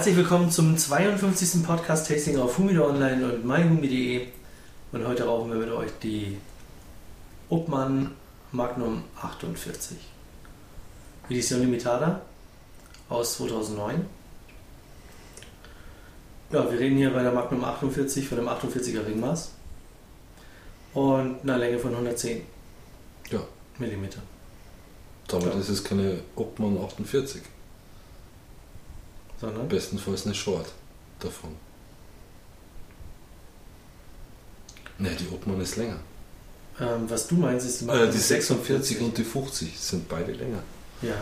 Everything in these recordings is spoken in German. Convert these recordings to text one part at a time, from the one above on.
Herzlich willkommen zum 52. Podcast Tasting auf Humida Online und myhumi.de. Und heute rauchen wir mit euch die Obmann Magnum 48. Edition Limitada aus 2009. Ja, wir reden hier bei der Magnum 48 von dem 48er Ringmaß und einer Länge von 110 Ja. Millimeter. Damit Ja. ist es keine Obmann 48. Sondern? Bestenfalls eine Short davon. Ne, die Obmann ist länger. Ähm, was du meinst, ist die Äh, die 46 und die 50 sind beide länger. Ja.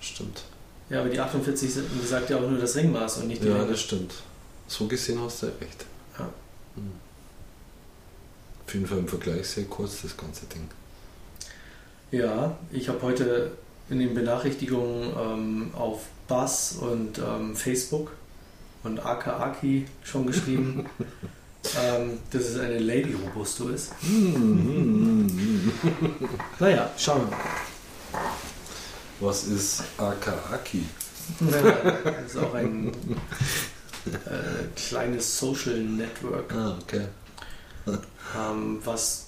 Stimmt. ja, aber die 48 sind- die sagt ja auch nur das Ringmaß und nicht die Ja, Länge. das stimmt. So gesehen hast du recht. Ja. Hm. Auf jeden Fall im Vergleich sehr kurz, das ganze Ding. Ja, ich habe heute in den Benachrichtigungen ähm, auf Buzz und ähm, Facebook und Akaaki schon geschrieben, ähm, dass es eine Lady Robusto ist. Naja, schauen wir mal. Was ist Akaaki? Ja, das ist auch ein äh, kleines Social Network, Ah, okay. ähm, was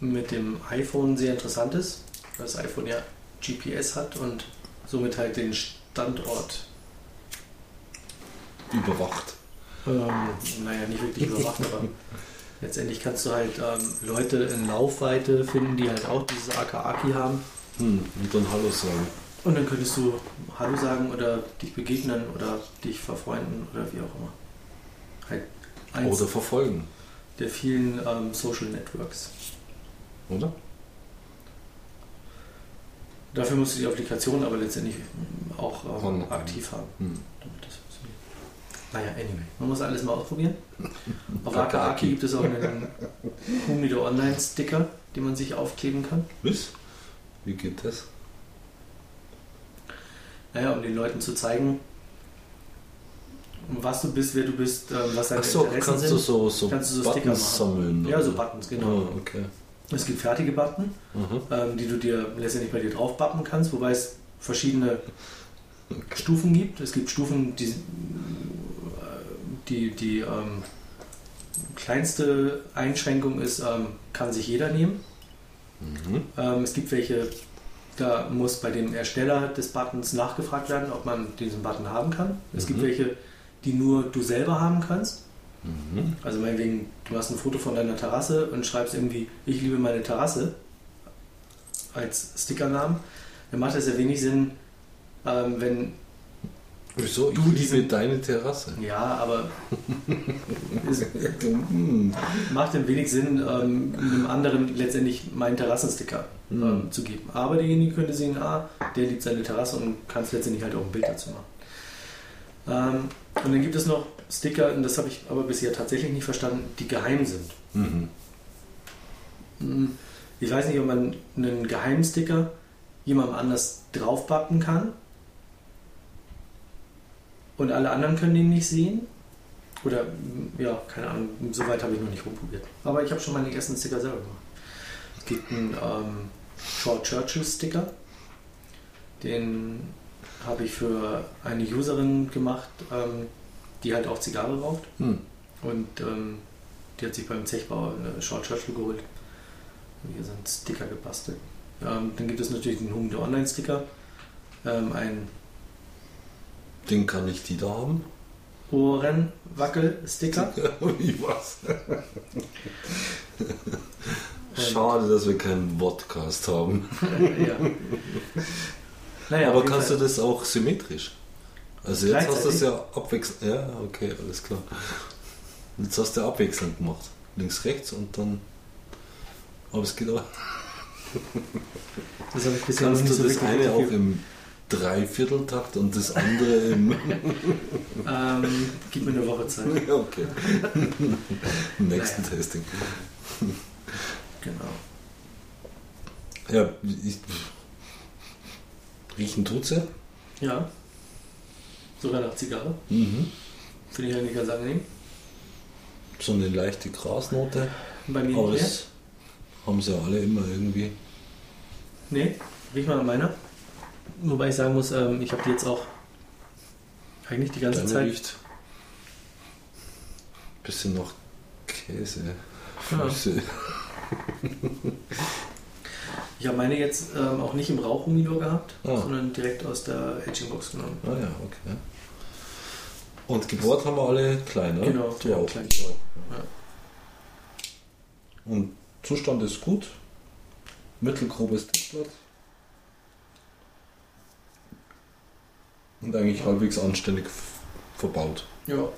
mit dem iPhone sehr interessant ist, weil das iPhone ja GPS hat und somit halt den Standort Überwacht. Ähm, naja, nicht wirklich überwacht, aber letztendlich kannst du halt ähm, Leute in Laufweite finden, die halt auch dieses Akaaki haben. Hm, und dann Hallo sagen. Und dann könntest du Hallo sagen oder dich begegnen oder dich verfreunden oder wie auch immer. Halt eins Oder verfolgen, der vielen ähm, Social Networks. oder? Dafür musst du die Applikation aber letztendlich auch ähm, aktiv haben, Hm. damit das funktioniert. Naja, anyway, man muss alles mal ausprobieren. Auf Akaaki. Gibt es auch einen Humido Online Sticker, den man sich aufkleben kann. Was? Wie geht das? Naja, um den Leuten zu zeigen, was du bist, wer du bist, ähm, was deine Achso, Interessen kannst sind. du so, so Kannst du so Sticker Buttons machen. sammeln? ja, so Buttons, genau. Ah, okay. Es gibt fertige Button, Mhm. ähm, die du dir letztendlich bei dir drauf bappen kannst, wobei es verschiedene Stufen gibt. Es gibt Stufen, die, die, die ähm, kleinste Einschränkung ist, ähm, kann sich jeder nehmen. Mhm. Ähm, es gibt welche, da muss bei dem Ersteller des Buttons nachgefragt werden, ob man diesen Button haben kann. Es gibt Mhm. welche, die nur du selber haben kannst. Mhm. Also meinetwegen, du hast ein Foto von deiner Terrasse und schreibst irgendwie, ich liebe meine Terrasse als Stickernamen. Dann macht es ja wenig Sinn, ähm, wenn, Wieso? Du ich liebe deine Terrasse. ja, aber es macht dann wenig Sinn, ähm, einem anderen letztendlich meinen Terrassensticker ähm, Mhm. zu geben. Aber derjenige könnte sehen, ah, der liebt seine Terrasse und kann letztendlich halt auch ein Bild dazu machen. Ähm, und dann gibt es noch Sticker, und das habe ich aber bisher tatsächlich nicht verstanden, die geheim sind. Mhm. Hm, Ich weiß nicht, ob man einen Geheimsticker jemandem anders draufpappen kann und alle anderen können den nicht sehen. Oder, hm, ja, keine Ahnung, soweit habe ich noch nicht rumprobiert. Aber ich habe schon meine ersten Sticker selber gemacht. Es gibt einen ähm, Short Churchill Sticker. Den habe ich für eine Userin gemacht, ähm, die halt auch Zigarre raucht. Hm. Und ähm, die hat sich beim Zechbau eine Short Churchill geholt. Und hier sind Sticker gebastelt. Ähm, dann gibt es natürlich den Humde Online-Sticker. Ähm, ein Den kann ich die da haben? Ohrenwackel-Sticker. Wie was? Schade, dass wir keinen Podcast haben. ja. Naja, Aber kannst du Fall. das auch symmetrisch? Also jetzt hast du es ja abwechselnd. Ja, okay, alles klar. Jetzt hast du abwechselnd gemacht. Links, rechts und dann. Aber es geht auch. Das habe ich bisher noch Kannst nicht du so das eine auch im Dreivierteltakt und das andere im. Ähm, gib mir eine Woche Zeit. Ja, okay. Im nächsten Naja. Testing. Genau. Ja, ich, riechen tut sie. Ja. Sogar nach Zigarre. Mhm. Finde ich eigentlich ganz angenehm. So eine leichte Grasnote. Bei mir Aber nicht das haben sie ja alle immer irgendwie. Nee, riech mal an meiner. Wobei ich sagen muss, ähm, ich habe die jetzt auch Eigentlich die ganze Deine Zeit. riecht. Bisschen noch Käse. Ja. Ich habe meine jetzt ähm, auch nicht im Rauchhumidor gehabt, Ah. sondern direkt aus der Aging-Box genommen. Ah ja, okay. Und gebohrt haben wir alle klein, ne? Genau, ja, auch. klein. Ja. Und Zustand ist gut. Mittelgrobes Deckblatt. Und eigentlich halbwegs anständig verbaut. Ja.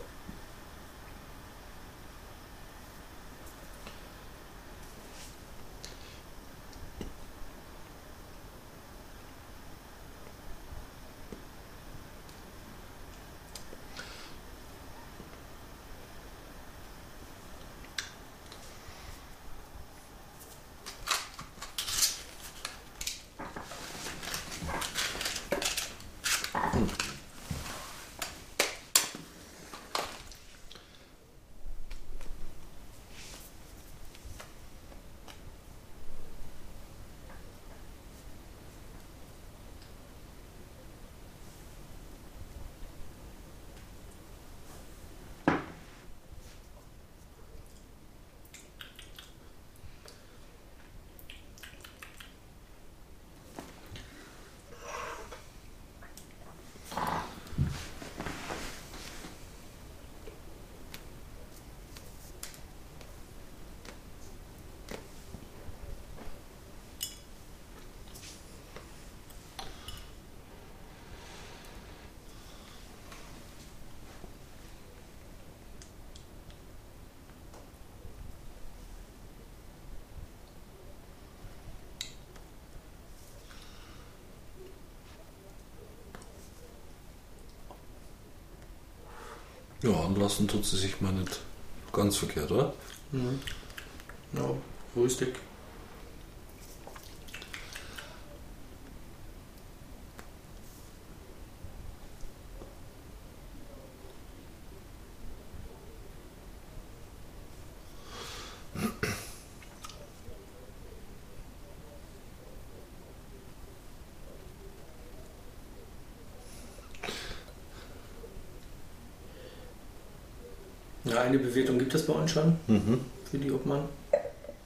Ja, anlassen tut sie sich mal nicht ganz verkehrt, oder? Mhm. Ja, röstig. Ja, eine Bewertung gibt es bei uns schon Mhm. für die Obmann.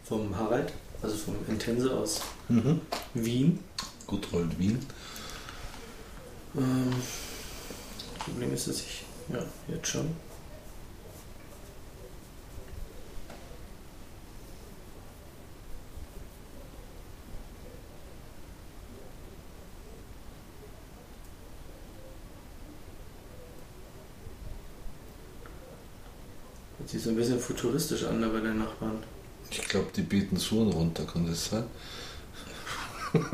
Vom Harald, also vom Intense aus Mhm. Wien. Gutrold Wien. Ähm, Problem ist, dass ich, ja, jetzt schon. So ein bisschen futuristisch an, da bei den Nachbarn. Ich glaube, die bieten Suren runter, kann das sein? Genau.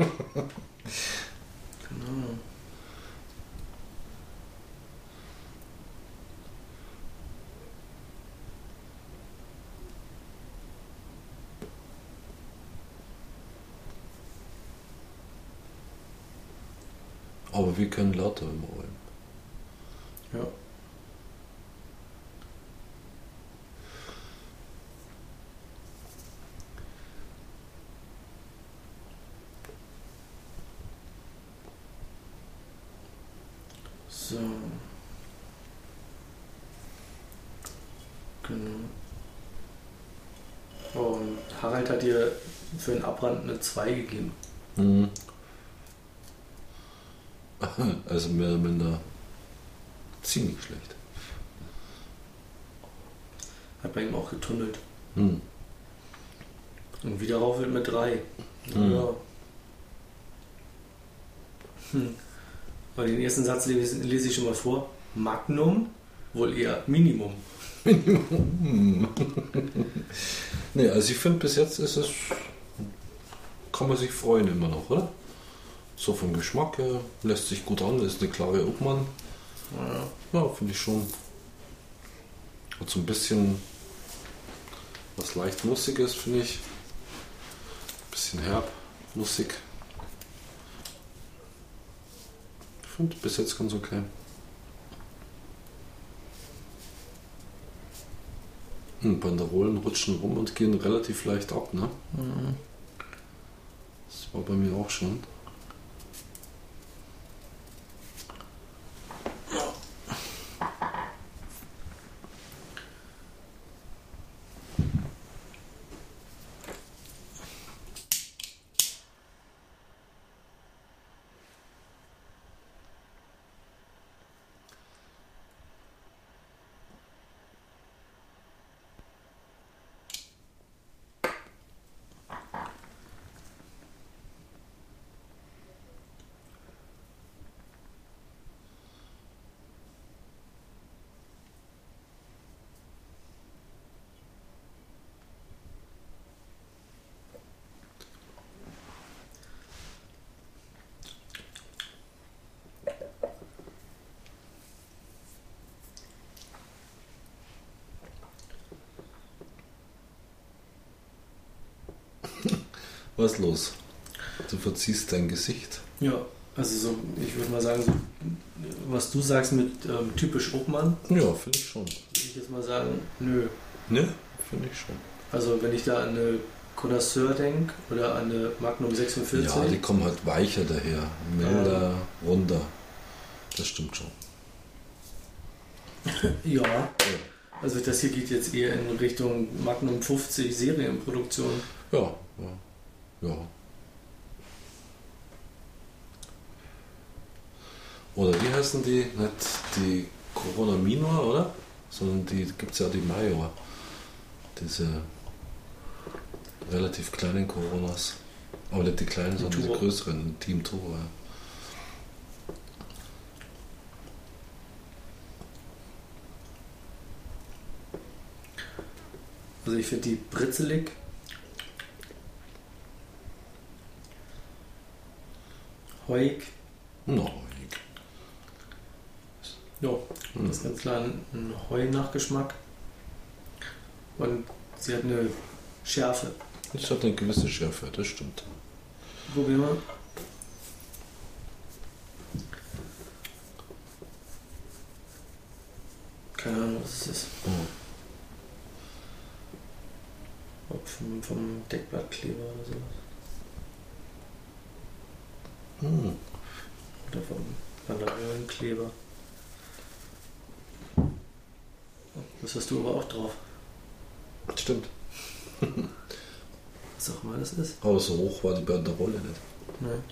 Aber wir können lauter im Räumen. Ja. So. Genau. Oh, Harald hat dir für den Abbrand eine 2 gegeben. Mhm. Also mehr oder minder ziemlich schlecht. Hat bei ihm auch getunnelt. Mhm. Und wieder rauf wird mit 3. Mhm. Ja. Hm. Aber den ersten Satz lese ich schon mal vor. Magnum, wohl eher Minimum. Nee, also ich finde bis jetzt ist es. Kann man sich freuen immer noch, oder? So vom Geschmack her, lässt sich gut an, ist eine klare Obmann. Ja. Ja, finde ich schon. Hat so ein bisschen was leicht Nussiges, finde ich. Bisschen herb, nussig. Ich finde bis jetzt ganz okay. Banderolen rutschen rum und gehen relativ leicht ab, ne? Mhm. Das war bei mir auch schon. Was ist los? Du verziehst dein Gesicht. Ja, also so, ich würde mal sagen, so, was du sagst mit ähm, typisch Obmann, Ja, finde ich schon. würde ich jetzt mal sagen, nö. Ne? Finde ich schon. Also wenn ich da an eine Connoisseur denke oder an eine Magnum 46, Ja, die kommen halt weicher daher. Milder, runder. Das stimmt schon. ja, also das hier geht jetzt eher in Richtung Magnum 50 Serienproduktion. Ja, ja. Ja. Oder wie heißen die? Nicht die Corona Minor, oder? Sondern die gibt es ja die Major. Diese relativ kleinen Coronas. Aber nicht die kleinen, sondern diese Turbo. größeren. Team Turbo. Ja. Also ich finde die britzelig. Heuig. No, Ja, Hm. das ist ganz klar ein, Heu-Nachgeschmack. Und sie hat eine Schärfe. es hat eine gewisse Schärfe, das stimmt. Probier mal. Keine Ahnung, was es ist. Oh. Ob vom, vom Deckblattkleber oder sowas. Hm. Oder vom Banderolenkleber. Das hast du aber auch drauf. Stimmt. Was auch immer das ist. Aber so hoch war die Banderole nicht. Nein.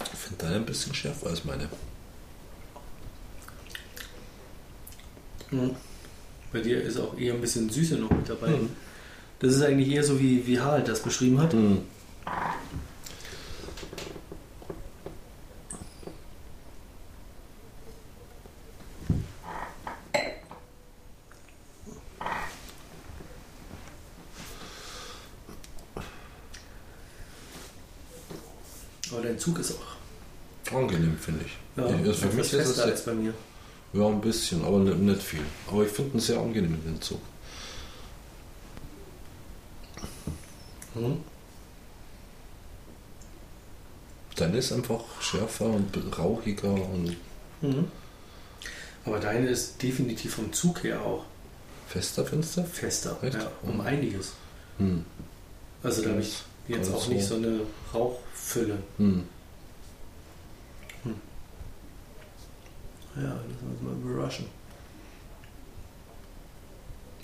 Ich finde deine ein bisschen schärfer als meine. Mhm. Bei dir ist auch eher ein bisschen Süße noch mit dabei. Mhm. Das ist eigentlich eher so, wie, wie Harald das beschrieben hat. Hm. Aber dein Zug ist auch Angenehm, finde ich. ja, also für mich ist es als bei mir. Ja, ein bisschen, aber nicht, nicht viel. Aber ich finde ihn sehr angenehm in den Zug. Mhm. Deine ist einfach schärfer und rauchiger und Mhm. Aber deine ist definitiv vom Zug her auch fester, du? fester. Echt? Ja, um Mhm. einiges. Hm. Also da habe ich jetzt auch nicht so. so eine Rauchfülle. Hm. Ja, wir uns mal überraschen.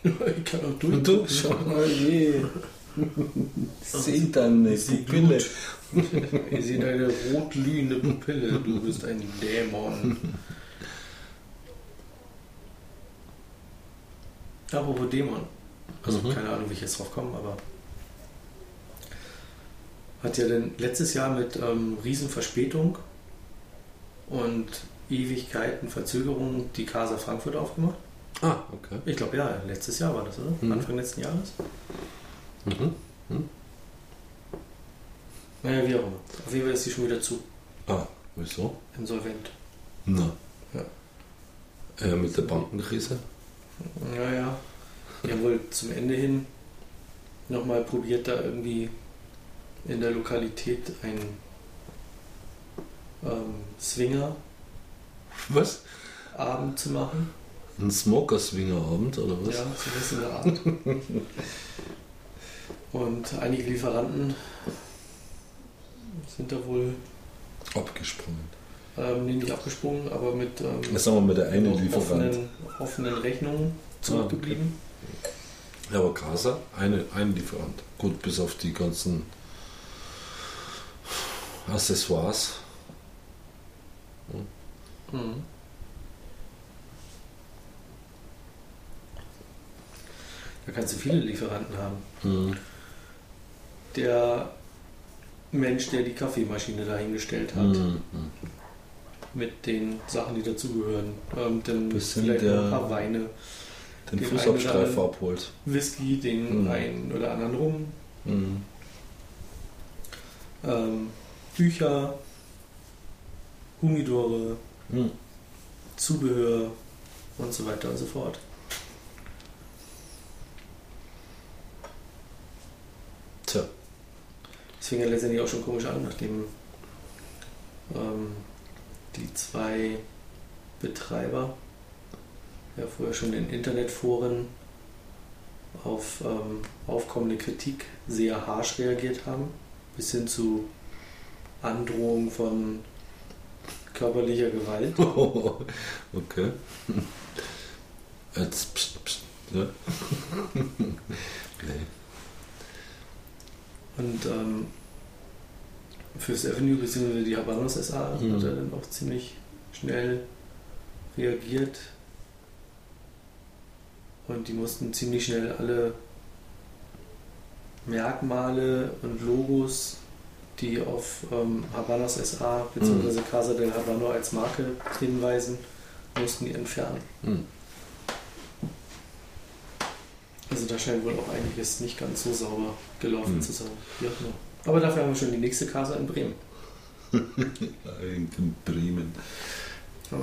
Ich kann auch Und du? Schau mal, je. Sehe deine Ich seh Pupille. Ich sehe deine rotglühende Pupille. Du bist ein Dämon. Apropos Dämon. Also Mhm. keine Ahnung, wie ich jetzt drauf komme, aber hat ja denn letztes Jahr mit ähm, Riesenverspätung und Ewigkeiten Verzögerung die Casa Frankfurt aufgemacht? Ah, okay. Ich glaube ja, letztes Jahr war das, oder? Mhm. Anfang letzten Jahres? Mhm. Naja, wie auch immer. Auf jeden Fall ist sie schon wieder zu. Ah, wieso? Insolvent. Na. Ja. Äh, mit der Bankenkrise? Naja, die haben wohl zum Ende hin nochmal probiert, da irgendwie in der Lokalität einen ähm, Swinger-Abend Was? zu machen. Ein Smoker-Swinger-Abend oder was? Ja, ist in der Art. Und einige Lieferanten sind da wohl Abgesprungen. ähm, nee, nicht abgesprungen, aber mit ähm, sagen wir mal der eine Lieferant. offenen, offenen Rechnungen zurückgeblieben. Ja, aber Casa, eine, ein Lieferant. Gut, bis auf die ganzen Accessoires. Mhm. Da kannst du viele Lieferanten haben. Mhm. Der Mensch, der die Kaffeemaschine dahingestellt hat, Mhm. mit den Sachen, die dazugehören. Ähm, dann Bisschen vielleicht noch ein der- paar Weine, Den Den Fußabstreifer abholt. Whisky, den Mhm. einen oder anderen Rum, Mhm. ähm, Bücher, Humidore, Mhm. Zubehör, und so weiter und so fort. Tja. Das fing ja letztendlich auch schon komisch an, nachdem ähm, die zwei Betreiber ja vorher schon in Internetforen auf ähm, aufkommende Kritik sehr harsch reagiert haben, bis hin zu Androhung von körperlicher Gewalt. okay. Jetzt pst, pst, ne? nee. Und ähm, fürs Avenue bzw. die Habanos SA Mhm. hat er dann auch ziemlich schnell reagiert. Und die mussten ziemlich schnell alle Merkmale und Logos, die auf ähm, Habanos SA bzw. Casa del Habano als Marke hinweisen, mussten die entfernen. Hm. Also da scheint wohl auch einiges nicht ganz so sauber gelaufen Hm. zu sein. Wie auch immer. Aber dafür haben wir schon die nächste Casa in Bremen. In Bremen. Ja.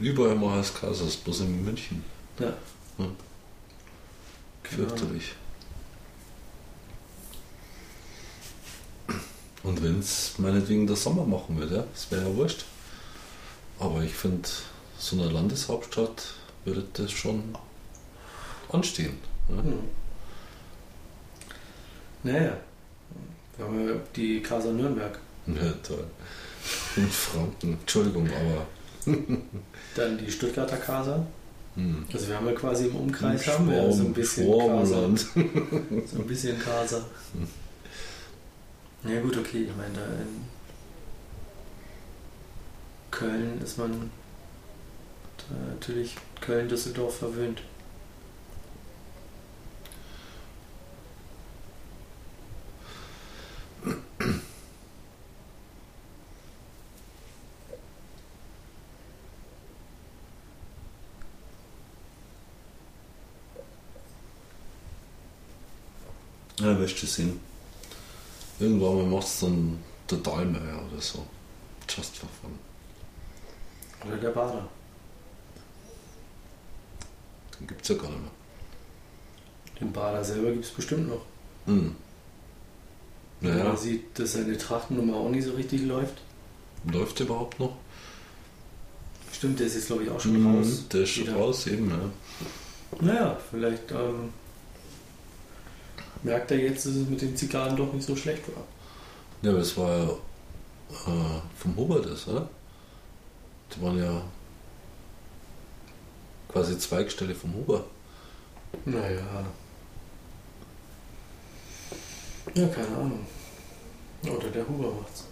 Überall mal als Casas, bloß in München. Ja. Hm. Genau. Fürchterlich. Und wenn es meinetwegen der Sommer machen würde, ja, das wäre ja wurscht. Aber ich finde, so eine Landeshauptstadt würde das schon anstehen. Hm. Naja. Wir haben ja die Casa Nürnberg. ja, toll. In Franken, Entschuldigung, aber. Dann die Stuttgarter Casa. Hm. Also wir haben ja quasi im Umkreis Im haben wir so ein bisschen Casa. Schwarmland. So ein bisschen Casa. Ja gut, okay. Ich meine, da in Köln ist man natürlich Köln-Düsseldorf verwöhnt. Ja, wirst du sehen. Irgendwann mal macht es dann der Dahlmeier oder so. Just for fun. Oder der Bader. Den gibt es ja gar nicht mehr. Den Bader selber gibt es bestimmt noch. Hm. Wenn Naja, Man sieht, dass seine Trachtennummer auch nicht so richtig läuft. läuft der überhaupt noch? Stimmt, der ist jetzt glaube ich auch schon Mhm, raus. Der ist schon wieder. raus, eben, ja. Naja, vielleicht ähm, merkt er jetzt, dass es mit den Zigarren doch nicht so schlecht war. Ja, aber das war ja äh, vom das, oder? Die waren ja quasi Zweigstelle vom Huber. Naja. Ja, keine Ahnung. Oder der Huber macht's.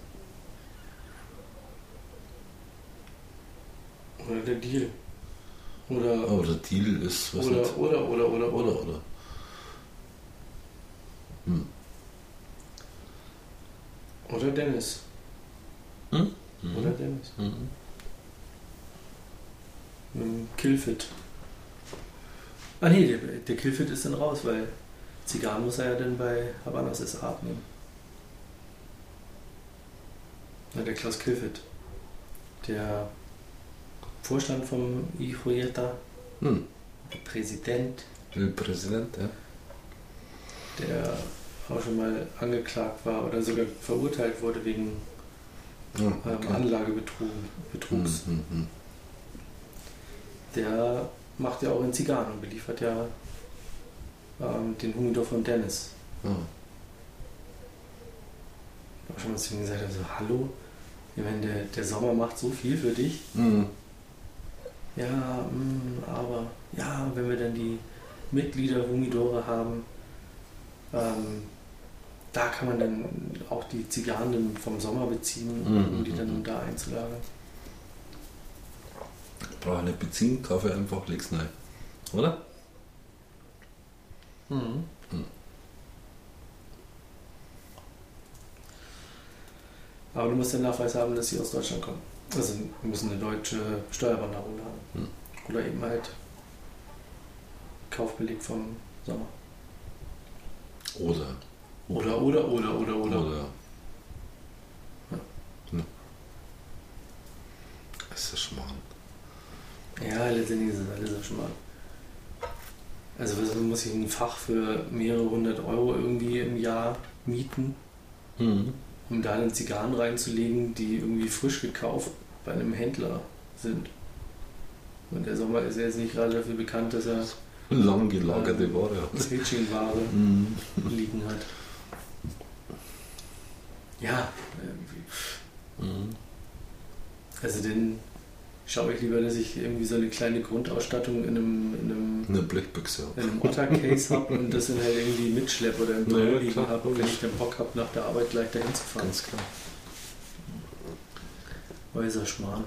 Oder der Deal. Oder, Aber der Deal ist, was nicht. oder, oder, oder, oder, oder. Oder, oder. Hm. Oder Dennis. Hm? Mhm. Oder Dennis. Mhm. Mit dem Killfit. Ah nee, der, der Killfit ist dann raus, weil Zigarren muss er ja dann bei Habanas SA abnehmen. Ja, der Klaus Killfit. Der Vorstand vom IJOJETA, Hm. der Präsident, Der Präsident, ja. Der auch schon mal angeklagt war oder sogar verurteilt wurde wegen ja ähm, Anlagebetrugs. Betrugs. Hm, hm, hm. Der macht ja auch in Zigarren und beliefert ja ähm, den Humidor von Dennis. Ja. Ich habe schon mal zu ihm gesagt, also hallo, ich meine, der, der Sommer macht so viel für dich. Hm. Ja, mm, aber ja, wenn wir dann die Mitglieder Humidore haben, ähm, da kann man dann auch die Zigarren vom Sommer beziehen, um Mhm, die dann mhm. da einzulagern. Brauche ich nicht beziehen, kaufe ich einfach, leg's rein. Oder? Mhm. Mhm. Aber du musst den Nachweis haben, dass sie aus Deutschland kommen. Also wir müssen eine deutsche Steuerwanderung haben. Mhm. Oder eben halt Kaufbeleg vom Sommer. Oder. Oder, oder, oder, oder, oder. Oder. Ja. Das ist ja Schmarrn. Ja, letztendlich ist das alles auch schon mal. Also was muss ich ein Fach für mehrere hundert Euro irgendwie im Jahr mieten, Mhm. um da dann Zigarren reinzulegen, die irgendwie frisch gekauft bei einem Händler sind. Und der Sommer ist ja jetzt nicht gerade dafür bekannt, dass er Lang gelagerte Ware hat. Hähnchenware Mhm. liegen hat. Ja, irgendwie. Mhm. also dann schaue ich lieber, dass ich irgendwie so eine kleine Grundausstattung in einem, in einem, Eine Blechbüchse. in einem Otter-Case habe und das dann halt irgendwie mitschleppe oder im Büro liegen habe, wenn ich dann Bock habe, nach der Arbeit gleich dahin zu fahren. Ganz klar. Weißer Schmarrn.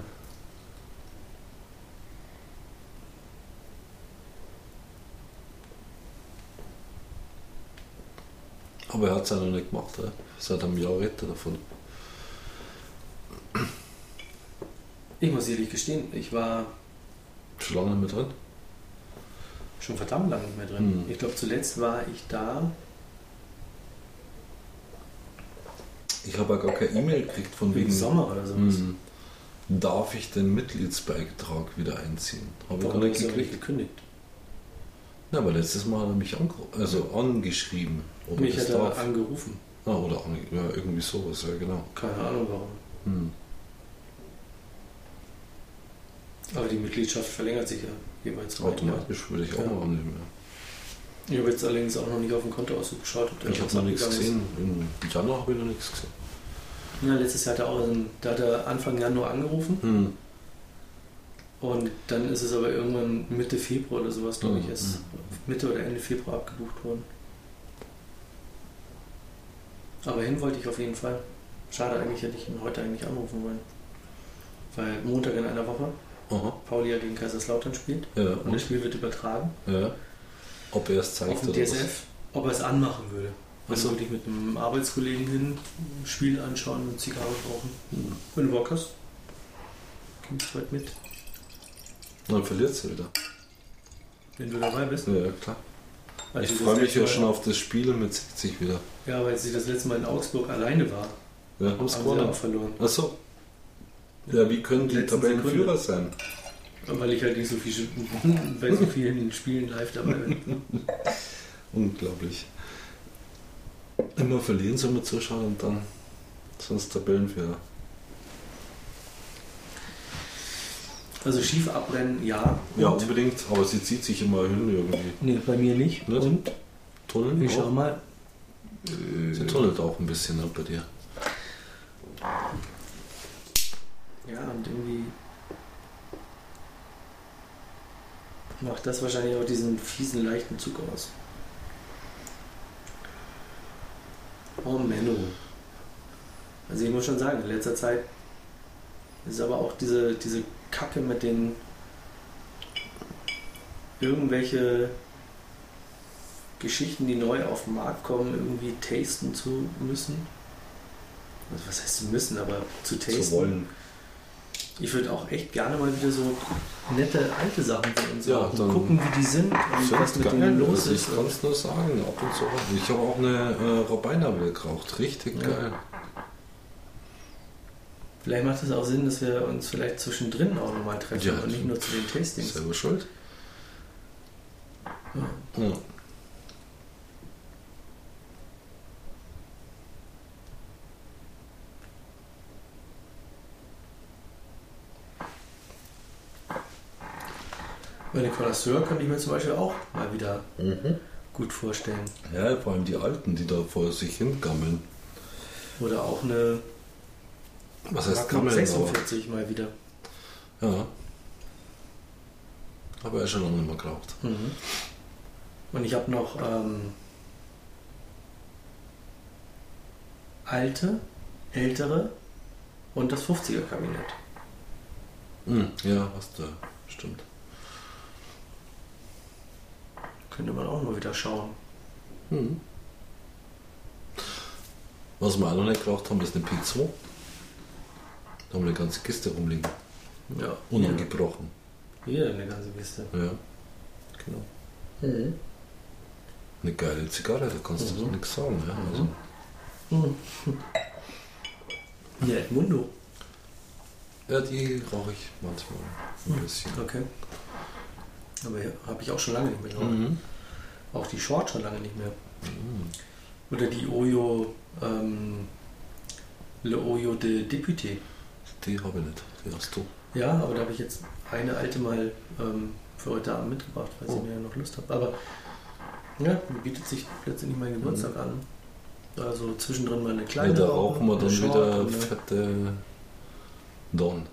Aber er hat es ja noch nicht gemacht. Oder? Seit einem Jahr redet er davon. Ich muss ehrlich gestehen, ich war Schon lange mit drin. schon verdammt lange nicht mehr drin. Hm. Ich glaube, zuletzt war ich da. Ich habe ja gar keine E-Mail gekriegt von wegen. Sommer oder sowas. Mhm. Darf ich den Mitgliedsbeitrag wieder einziehen? Habe ich gar nicht nicht gekriegt. gekündigt? Ja, aber letztes Mal hat er mich also angeschrieben. Ob Mich hat er angerufen. Ah, oder ange ja, irgendwie sowas, ja genau. Keine Ahnung warum. Hm. Aber die Mitgliedschaft verlängert sich ja jeweils ein Jahr. Automatisch würde ich auch Ja. mal annehmen. Ich habe jetzt allerdings auch noch nicht auf dem Kontoauszug geschaut, ob Ja. der Ich habe noch nichts gesehen. Im Januar habe ich noch nichts gesehen. ist. Ja, letztes Jahr hat er auch, einen- da hat er Anfang Januar angerufen Hm. und dann ist es aber irgendwann Mitte Februar oder sowas, glaube ich, Mhm. erst Mitte oder Ende Februar abgebucht worden. Aber hin wollte ich auf jeden Fall. Schade, eigentlich hätte ich ihn heute eigentlich anrufen wollen. Weil Montag in einer Woche Aha. Pauli ja gegen Kaiserslautern spielt Ja, und das und? Spiel wird übertragen Ja. Ob er es zeigt auf dem oder was? DSF, ob er es anmachen würde. Also so. würde ich mit einem Arbeitskollegen hin, ein Spiel anschauen und Zigarre rauchen. Wenn du Bock hast, kommst du heute mit. Dann verliert sie wieder. Wenn du dabei bist. Ja, klar. Weil Ich das freue mich ja schon auf das Spiel mit 60 wieder. Ja, weil sie das letzte Mal in Augsburg alleine war. Ja, Haben sie auch verloren. Achso. Ja, wie können die Tabellenführer sein? Weil ich halt nicht so viel bei so vielen Spielen live dabei bin. Unglaublich. Immer verlieren soll man zuschauen und dann sonst Tabellenführer. Also schief abbrennen, ja. Ja, unbedingt, aber sie zieht sich immer hin irgendwie. Nee, bei mir nicht. Nicht? Und Tunneln ich schau auch? mal. Sie tunnelt auch ein bisschen ab bei dir. Ja, und irgendwie macht das wahrscheinlich auch diesen fiesen, leichten Zug aus. Oh Menno. Also ich muss schon sagen, in letzter Zeit ist aber auch diese, diese Kacke mit den irgendwelche Geschichten, die neu auf den Markt kommen, irgendwie tasten zu müssen. Also was heißt zu müssen, aber zu tasten. Zu wollen. Ich würde auch echt gerne mal wieder so nette alte Sachen von uns Ja, dann- gucken, wie die sind und was mit denen los also ist. Ich kann es nur sagen, ab und zu. Ich habe auch eine äh, Rhabarber geraucht. Richtig Ja. geil. Vielleicht macht es auch Sinn, dass wir uns vielleicht zwischendrin auch nochmal treffen Ja, und nicht nur zu den Tastings. Selber schuld. Ja. Bei den Connoisseur könnte ich mir zum Beispiel auch mal wieder Mhm. gut vorstellen. ja, vor allem die Alten, die da vor sich hingammeln. Oder auch eine Was heißt Magnum gammeln? Aber, 46 mal wieder. ja. Aber er schon lange nicht mehr geraucht. Mhm. Und ich habe noch ähm, alte, ältere und das 50er-Kabinett. Mhm. Ja, hast du. Stimmt. Könnte man auch mal wieder schauen. Mhm. Was wir auch noch nicht geraucht haben, ist eine P2. Da haben wir eine ganze Kiste rumliegen. Ja, Unangebrochen. Hier eine ganze Kiste. Ja. Genau. Eine geile Zigarre, da kannst du Mhm. doch nichts sagen. Ja? Also, Mhm. Ja, Edmundo. ja, die rauche ich manchmal ein Mhm. bisschen. Okay. Aber habe ich auch schon lange nicht mehr drauf. Mhm. Auch die Short schon lange nicht mehr. Mhm. Oder die Oyo, ähm, Le Oyo de Député. Die habe ich nicht. Die hast du. Ja, aber da habe ich jetzt eine alte mal ähm, für heute Abend mitgebracht, weil Oh. ich mir ja noch Lust habe. Aber ja, bietet sich letztendlich mein Geburtstag an. Also zwischendrin mal eine Ja, kleine. da rauchen, wir dann wieder fette Don.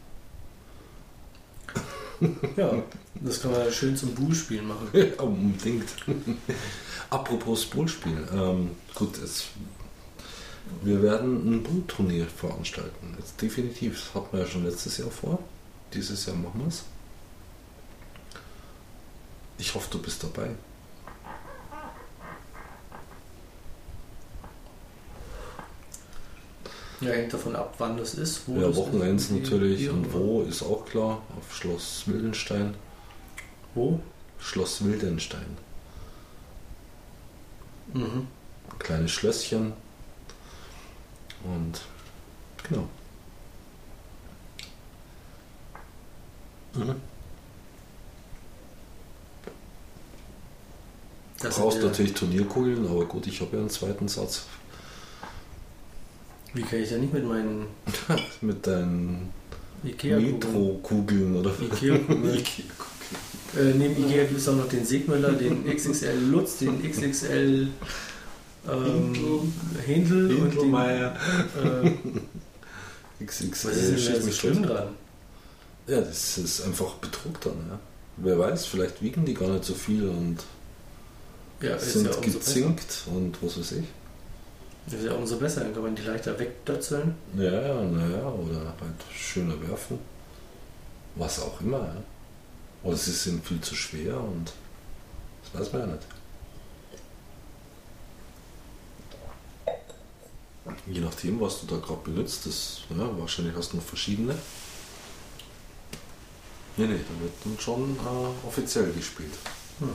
Ja, das kann man schön zum Bullspielen machen. Ja, unbedingt. Apropos Bullspiel. Ähm, gut, es, wir werden ein Bullturnier veranstalten. Jetzt definitiv. Das hatten wir ja schon letztes Jahr vor. Dieses Jahr machen wir es. Ich hoffe, du bist dabei. Ja, hängt davon ab, wann das ist. Wo ja, das Wochenends ist, natürlich. wie Und wo ist auch klar. Auf Schloss Wildenstein. Wo? Schloss Wildenstein. Mhm. Ein kleines Schlösschen. Und genau. Mhm. Du Das brauchst natürlich Turnierkugeln, aber gut, ich habe ja einen zweiten Satz Wie kann ich ja nicht mit meinen mit deinen Ikea-Kugeln? Metro-Kugeln oder Ikea-Kugeln. Ikea-Kugeln. Äh, neben Ikea gibt es auch noch den Segmüller, den XXL Lutz, den XXL ähm, Händel und den. Äh, XXL. was ist denn da so schlimm dran? Ja, das ist einfach Betrug dann, ja. Wer weiß, vielleicht wiegen die gar nicht so viel und Ja, sind ja umso besser. gezinkt und was weiß ich. Das ist ja umso besser, dann kann man die leichter wegdötzeln. Ja, ja, naja, oder halt schöner werfen. Was auch immer, ja. Oder sie sind viel zu schwer und das weiß man ja nicht. Je nachdem, was du da gerade benutzt, das, ja, wahrscheinlich hast du noch verschiedene. Nee, nee, da wird dann schon äh, offiziell gespielt. Hm.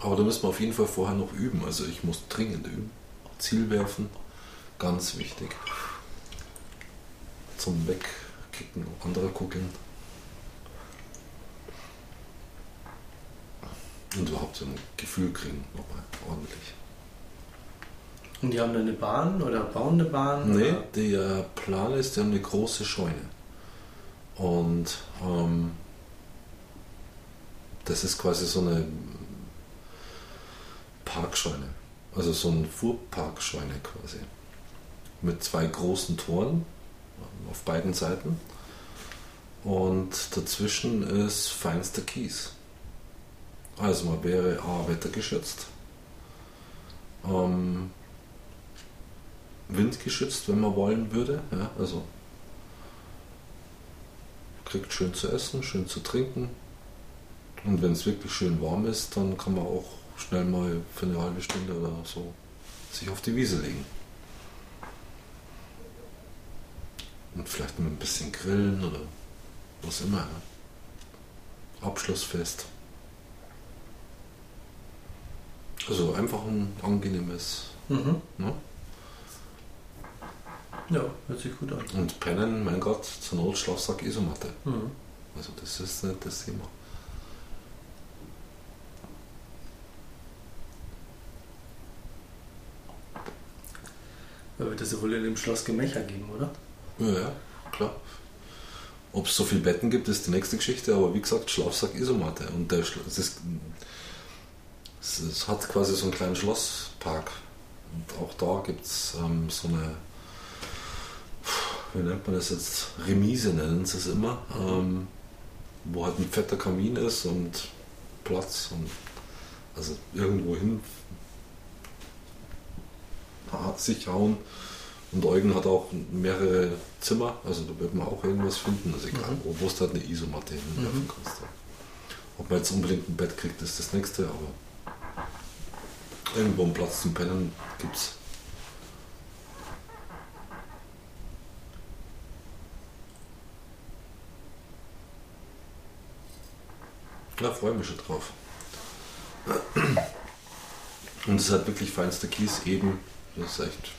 Aber da müssen wir auf jeden Fall vorher noch üben. Also ich muss dringend üben. Ziel werfen, ganz wichtig. Zum Wegkicken anderer Kugeln. Und überhaupt so ein Gefühl kriegen, nochmal ordentlich. Und die haben dann eine Bahn oder bauen eine Bahn? Nee, Oder? der Plan ist, die haben eine große Scheune. Und ähm, das ist quasi so eine Parkscheune. Also so eine Fuhrparkscheune quasi. Mit zwei großen Toren auf beiden Seiten. Und dazwischen ist feinster Kies. Also man wäre A, wettergeschützt. Ähm, windgeschützt, wenn man wollen würde. Ja, also kriegt schön zu essen, schön zu trinken. Und wenn es wirklich schön warm ist, dann kann man auch schnell mal für eine halbe Stunde oder so sich auf die Wiese legen. Und vielleicht mit ein bisschen grillen oder was immer. Ja. Abschlussfest. Also einfach ein angenehmes. Mhm. Ne? Ja, hört sich gut an. Und pennen, mein Gott, zur Not Schlafsack Isomatte. Mhm. Also das ist nicht das Thema. Wird es wohl in dem Schloss Gemächer geben, oder? Ja, klar. Ob es so viele Betten gibt, ist die nächste Geschichte, aber wie gesagt, Schlafsack Isomatte. Und der es, ist, es hat quasi so einen kleinen Schlosspark. Und auch da gibt es ähm, so eine, wie nennt man das jetzt, Remise nennen sie es immer, ähm, wo halt ein fetter Kamin ist und Platz und also irgendwo hin ha- sich hauen. Und Eugen hat auch mehrere Zimmer, also da wird man auch irgendwas finden. Also egal, Mhm. wo du halt eine Isomatte hinwerfen Mhm. kannst. Ob man jetzt unbedingt ein Bett kriegt, ist das nächste, aber irgendwo einen Platz zum Pennen gibt's. Ja, freue mich schon drauf. Und es halt wirklich feinster Kies eben. Das ist echt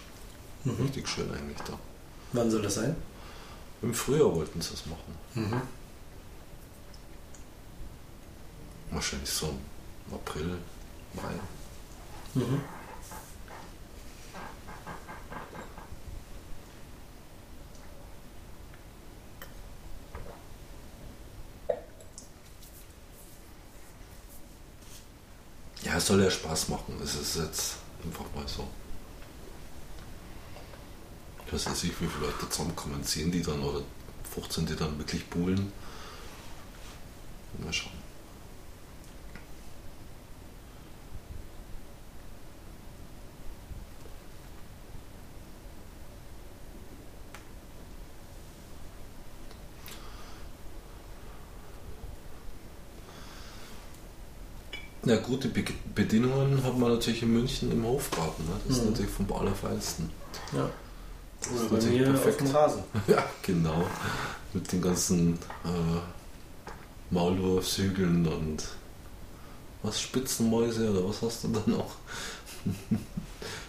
Mhm. richtig schön eigentlich da. Wann soll das sein? Im Frühjahr wollten sie das machen. Mhm. Wahrscheinlich so im April, Mai. Mhm. Ja, es soll ja Spaß machen. Es ist jetzt einfach mal so. Ich weiß nicht, wie viele Leute zusammenkommen. 10 die dann oder 15 die dann wirklich buhlen. Mal schauen. Ja, gute Be Bedingungen hat man natürlich in München im Hofgarten. Ne? Das ist Mhm. natürlich vom Allerfeinsten. Ja. Das ist natürlich perfekt. Ja, genau. Mit den ganzen äh, Maulwurfshügeln und was Spitzenmäuse oder was hast du da noch?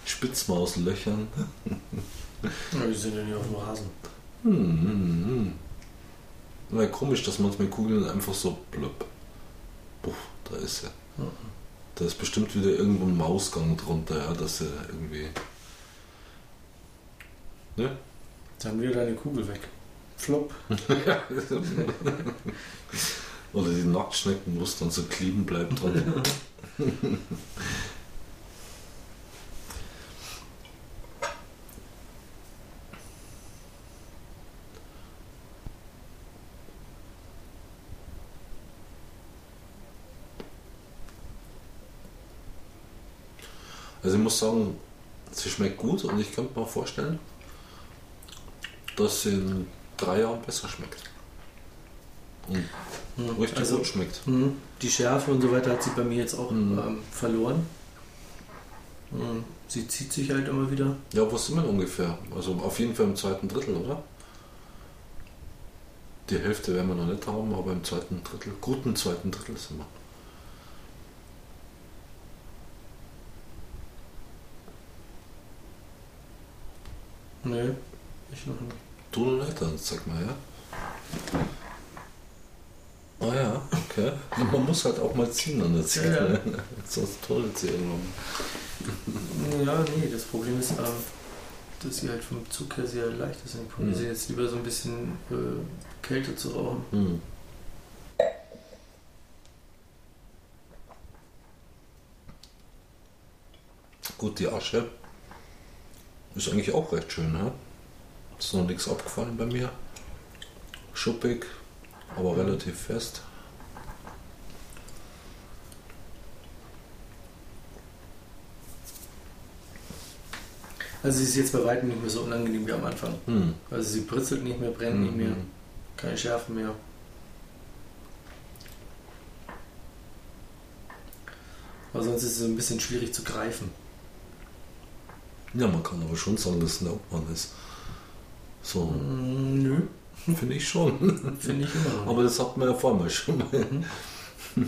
Spitzmauslöchern. Ja, die sind ja nicht auf dem Rasen. Hm, hm, hm. Na, komisch, dass manchmal Kugeln einfach so blöpp. Puff, da ist er. Mhm. Da ist bestimmt wieder irgendwo ein Mausgang drunter, ja, dass er irgendwie. Ne? Dann wieder deine Kugel weg. Flop. Oder die Nacktschnecken, wo es dann so kleben bleibt dran. Also ich muss sagen, sie schmeckt gut und ich könnte mir vorstellen, dass sie in drei Jahren besser schmeckt. Und Mhm. richtig Also, gut schmeckt. mhm. die Schärfe und so weiter hat sie bei mir jetzt auch Mhm. ähm, verloren. Mhm. Sie zieht sich halt immer wieder. Ja, wo sind wir ungefähr? Also auf jeden Fall im zweiten Drittel, oder? Die Hälfte werden wir noch nicht haben, aber im zweiten Drittel, guten zweiten Drittel sind wir. Nee, ich noch nicht. Du noch nicht, dann sag mal, ja? Ah ja, okay. Man muss halt auch mal ziehen an der Ziege, Ja, ja. ne? sonst tollt sie irgendwann. Ja, nee, das Problem ist, ähm, dass sie halt vom Zug her sehr leicht ist. Ich Mhm. sie jetzt lieber so ein bisschen äh, Kälte zu rauchen. Hm. Gut, die Asche ist eigentlich auch recht schön, ne? Ist noch nichts abgefallen bei mir. Schuppig, aber Mhm. relativ fest. Also sie ist jetzt bei weitem nicht mehr so unangenehm wie am Anfang. Hm. Also sie britzelt nicht mehr, brennt nicht mehr, Mhm. keine Schärfe mehr. Aber sonst ist es ein bisschen schwierig zu greifen. Ja, man kann aber schon sagen, dass es ein Obmann ist. So, Mm, Nö, finde ich schon. finde ich immer noch. aber das hat man ja vorher mal schon mal.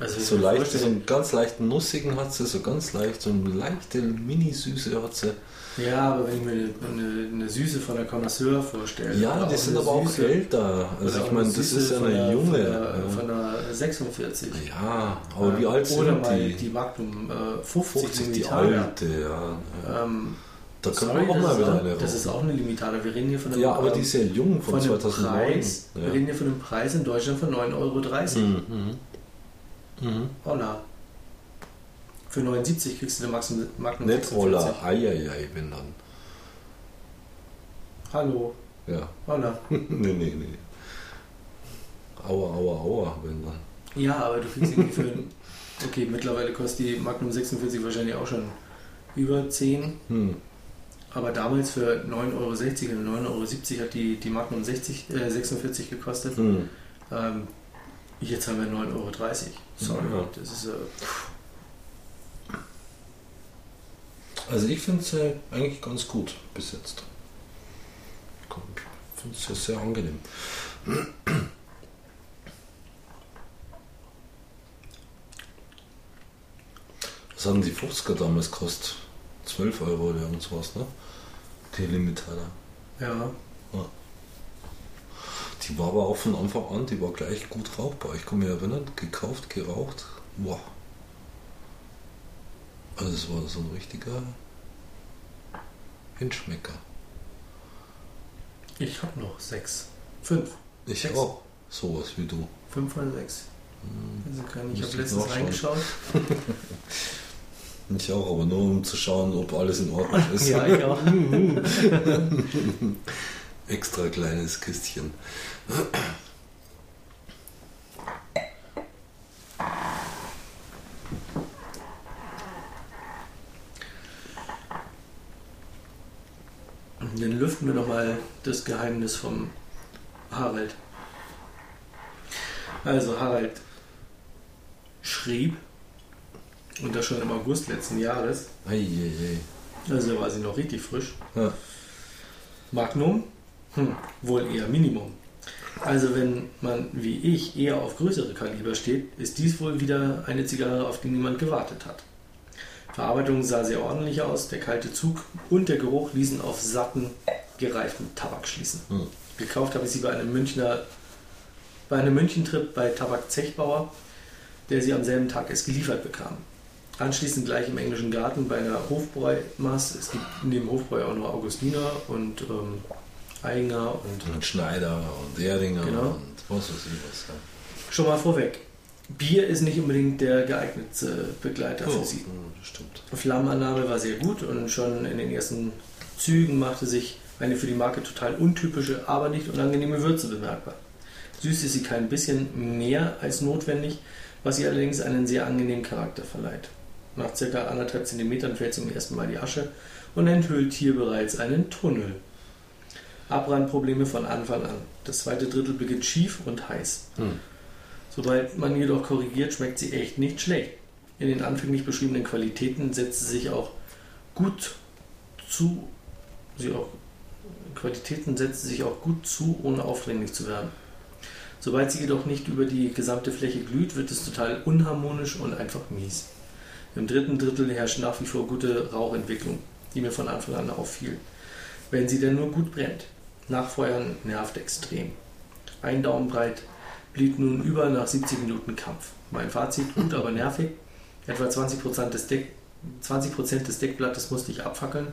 also So leicht, so einen ganz leichten nussigen hat sie, so ganz leicht, so eine leichte Mini-Süße hat sie. Ja, aber wenn ich mir eine, eine, Süße von der Connoisseur vorstelle. Ja, oder die auch sind aber auch Süße- älter. Also oder ich auch meine, eine das ist ja eine der- junge. Von der, von der 46. ja, aber wie alt Oder sind mal die? die Magnum äh, 50, 50, die alte, ja. ja. Ähm, Da können sorry, wir auch das mal ist wieder auch- eine Das ist auch eine Limitada. Wir reden hier von einem, Ja, aber die ist ja jung von, von dem 2009. Preis. Wir reden hier von einem Preis in Deutschland von 9,30 Euro. Mhm. Mhm. Mhm. Holla. Für 79 kriegst du eine Magnum, Magnum Nicht 46. Roller, eieiei, wenn dann. Hallo. Ja, Holla. nee, nee, nee. Aua, aua, aua, wenn dann. Ja, aber du kriegst irgendwie für. Okay, mittlerweile kostet die Magnum 46 wahrscheinlich auch schon über 10. Hm. Aber damals für 9,60 Euro oder 9,70 Euro hat die, die Magnum 60, äh, 46 gekostet. Hm. Ähm, jetzt haben wir 9,30 Euro. Sorry, Ja. das ist. Äh, Also ich finde es äh, eigentlich ganz gut bis jetzt. Ich finde es ja sehr angenehm. Was hatten die 50er damals gekostet? 12 Euro oder irgendwas, ne? Die Limitator. Ja. Die war aber auch von Anfang an, die war gleich gut rauchbar. Ich kann mich erinnern, gekauft, geraucht. Wow. Also es war so ein richtiger Hinschmecker. Ich habe noch sechs. Fünf. Ich Sechs. auch. Sowas wie du. Fünf oder sechs. Also kann ich habe letztens reingeschaut. Ich auch, aber nur um zu schauen, ob alles in Ordnung ist. ja, ich auch. Extra kleines Kistchen. Dann lüften wir doch mal das Geheimnis vom Harald. Also Harald schrieb, und das schon im August letzten Jahres, Eieiei. also da war sie noch richtig frisch, Ja. Magnum, hm, wohl eher Minimum. Also wenn man wie ich eher auf größere Kaliber steht, ist dies wohl wieder eine Zigarre, auf die niemand gewartet hat. Verarbeitung sah sehr ordentlich aus, der kalte Zug und der Geruch ließen auf satten, gereiften Tabak schließen. Hm. Gekauft habe ich sie bei einem Münchner, bei einem Münchentrip bei Tabak Zechbauer, der sie am selben Tag erst geliefert bekam. Anschließend gleich im englischen Garten bei einer Hofbräumaß. Es gibt neben Hofbräu auch noch Augustiner und ähm, Eigener und Und Schneider und Erdinger Genau. und was weiß ich was. Ja. schon mal vorweg. Bier ist nicht unbedingt der geeignete Begleiter Oh, für sie. hm, stimmt. Flammenannahme war sehr gut und schon in den ersten Zügen machte sich eine für die Marke total untypische, aber nicht unangenehme Würze bemerkbar. Süß ist sie kein bisschen mehr als notwendig, was ihr allerdings einen sehr angenehmen Charakter verleiht. Nach ca. anderthalb Zentimetern fällt zum ersten Mal die Asche und enthüllt hier bereits einen Tunnel. Abbrandprobleme von Anfang an. Das zweite Drittel beginnt schief und heiß. Hm. Sobald man jedoch korrigiert, schmeckt sie echt nicht schlecht. In den anfänglich beschriebenen Qualitäten setzt sie sich auch gut zu, sie auch, Qualitäten setzt sie sich auch gut zu, ohne aufdringlich zu werden. Sobald sie jedoch nicht über die gesamte Fläche glüht, wird es total unharmonisch und einfach mies. Im dritten Drittel herrscht nach wie vor gute Rauchentwicklung, die mir von Anfang an auffiel. Wenn sie denn nur gut brennt. Nachfeuern nervt extrem. Ein Daumen breit blieb nun über nach 70 Minuten Kampf. Mein Fazit, gut, aber nervig. Etwa 20% des, Deck, 20 des Deckblattes musste ich abfackeln.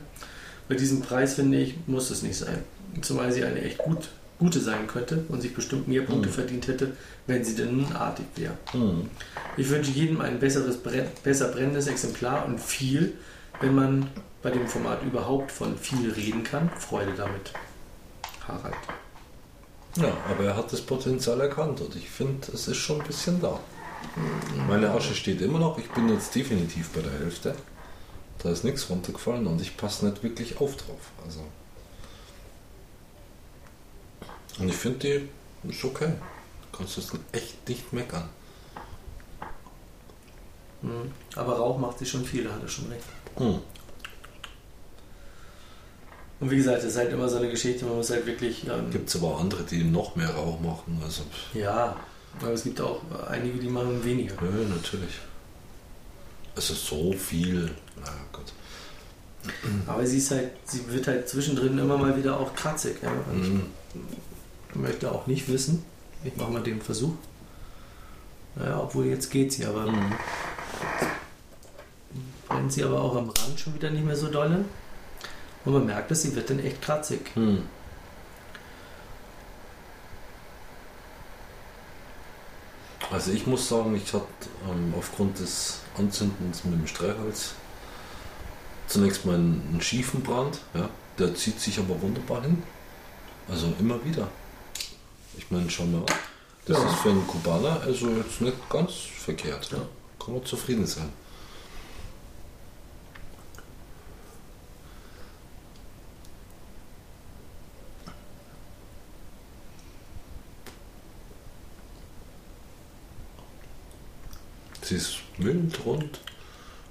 Bei diesem Preis, finde ich, muss es nicht sein. Zumal sie eine echt gut, gute sein könnte und sich bestimmt mehr Punkte Mhm. verdient hätte, wenn sie denn nun artig wäre. Hm. Ich wünsche jedem ein besseres, besser brennendes Exemplar und viel, wenn man bei dem Format überhaupt von viel reden kann, Freude damit. Harald. Ja, aber er hat das Potenzial erkannt und ich finde, es ist schon ein bisschen da. Meine Asche steht immer noch. Ich bin jetzt definitiv bei der Hälfte. Da ist nichts runtergefallen und ich passe nicht wirklich auf drauf. Also. Und ich finde die ist okay. Du kannst das echt nicht meckern. Mhm. Aber Rauch macht sich schon viel, da hat er schon recht. Hm. Und wie gesagt, es ist halt immer so eine Geschichte, man muss halt wirklich. Ähm, Gibt es aber auch andere, die noch mehr Rauch machen. Also, ja, aber es gibt auch einige, die machen weniger. ja, natürlich. Es ist so viel. Na gut. Aber sie ist halt, sie wird halt zwischendrin immer mal wieder auch kratzig. Ja? Hm. ich möchte auch nicht wissen. Ich mache mal den Versuch. Naja, obwohl jetzt geht sie, aber Hm. brennt sie aber auch am Rand schon wieder nicht mehr so dolle. Und man merkt es, sie wird dann echt kratzig. Hm. Also ich muss sagen, ich hatte ähm, aufgrund des Anzündens mit dem Streichholz zunächst mal einen, einen schiefen Brand, ja, der zieht sich aber wunderbar hin. Also immer wieder. Ich meine, schau mal, das Ja. ist für einen Kubaner also jetzt nicht ganz verkehrt. Ja. Kann man zufrieden sein. Sie ist mild, rund.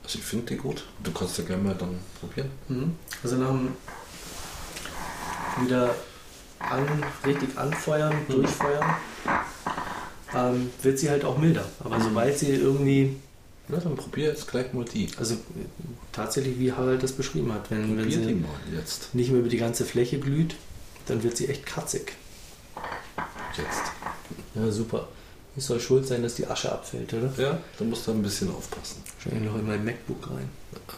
Also ich finde die gut. Du kannst ja gerne mal dann probieren. Mhm. Also nach dem wieder an, richtig anfeuern, Mhm. durchfeuern, ähm, wird sie halt auch milder. Aber Mhm. sobald sie irgendwie Na, dann probier jetzt gleich mal die. Also äh, tatsächlich, wie Harald das beschrieben hat. Wenn, wenn sie nicht mehr über die ganze Fläche glüht, dann wird sie echt kratzig. Jetzt. Ja, super. Ich soll schuld sein, dass die Asche abfällt, oder? Ja, da musst du ein bisschen aufpassen. Wahrscheinlich noch in mein MacBook rein.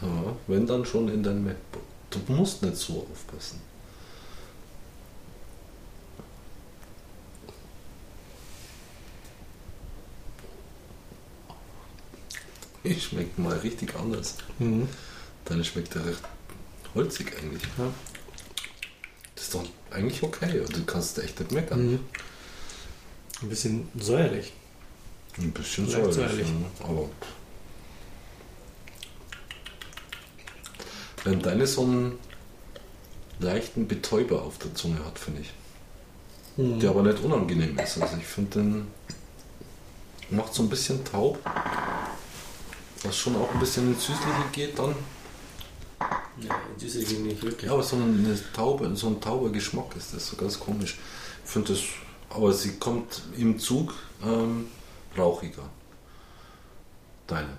Ja, wenn dann schon in dein MacBook. Du musst nicht so aufpassen. schmeckt mal richtig anders. Mhm. Deine schmeckt ja recht holzig eigentlich. Ja. Das ist doch eigentlich okay. Du kannst echt nicht meckern. Mhm. Ein bisschen säuerlich. Ein bisschen säuerlich. säuerlich. ja, Aber wenn deine so einen leichten Betäuber auf der Zunge hat, finde ich. Mhm. Der aber nicht unangenehm ist. Also ich finde den macht so ein bisschen taub. Was schon auch ein bisschen ins Süßliche geht dann. Ja, süße ging nicht wirklich. Ja, aber so eine taube, so ein tauber Geschmack ist das, so ganz komisch. Ich finde das, aber sie kommt im Zug ähm, rauchiger. Deine.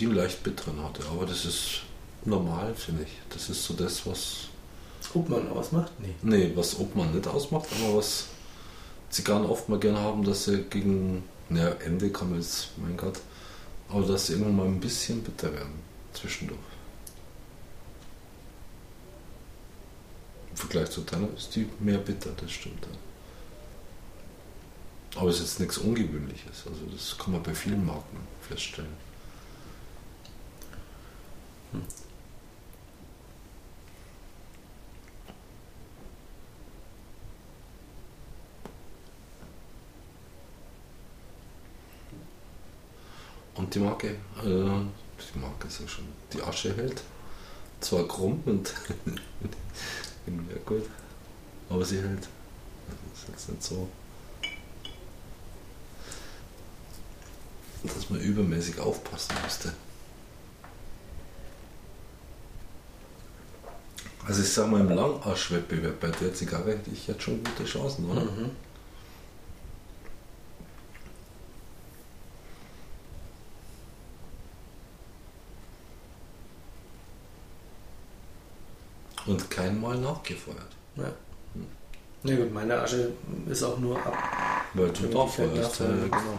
Einen leicht bitteren hatte, aber das ist normal, finde ich. Das ist so das, was, Ob man ausmacht? Nee. nee, was Obmann nicht ausmacht, aber was Zigarren oft mal gerne haben, dass sie gegen, naja, Ende kann man jetzt, mein Gott, aber dass sie irgendwann mal ein bisschen bitter werden, zwischendurch. Im Vergleich zu deiner ist die mehr bitter, das stimmt. Ja. Aber es ist jetzt nichts Ungewöhnliches, also das kann man bei vielen Marken feststellen. Die Marke, äh, die Marke ist ja schon, die Asche hält. Zwar krumm und ja gut, aber sie hält. Das ist jetzt nicht so, dass man übermäßig aufpassen müsste. Also ich sag mal, im Langaschwettbewerb bei der Zigarre hätte ich jetzt schon gute Chancen, oder? Mhm. Und kein Mal nachgefeuert. Ja. Na gut, meine Asche ist auch nur ab. Weil du Fett feuerst. Ja, genau.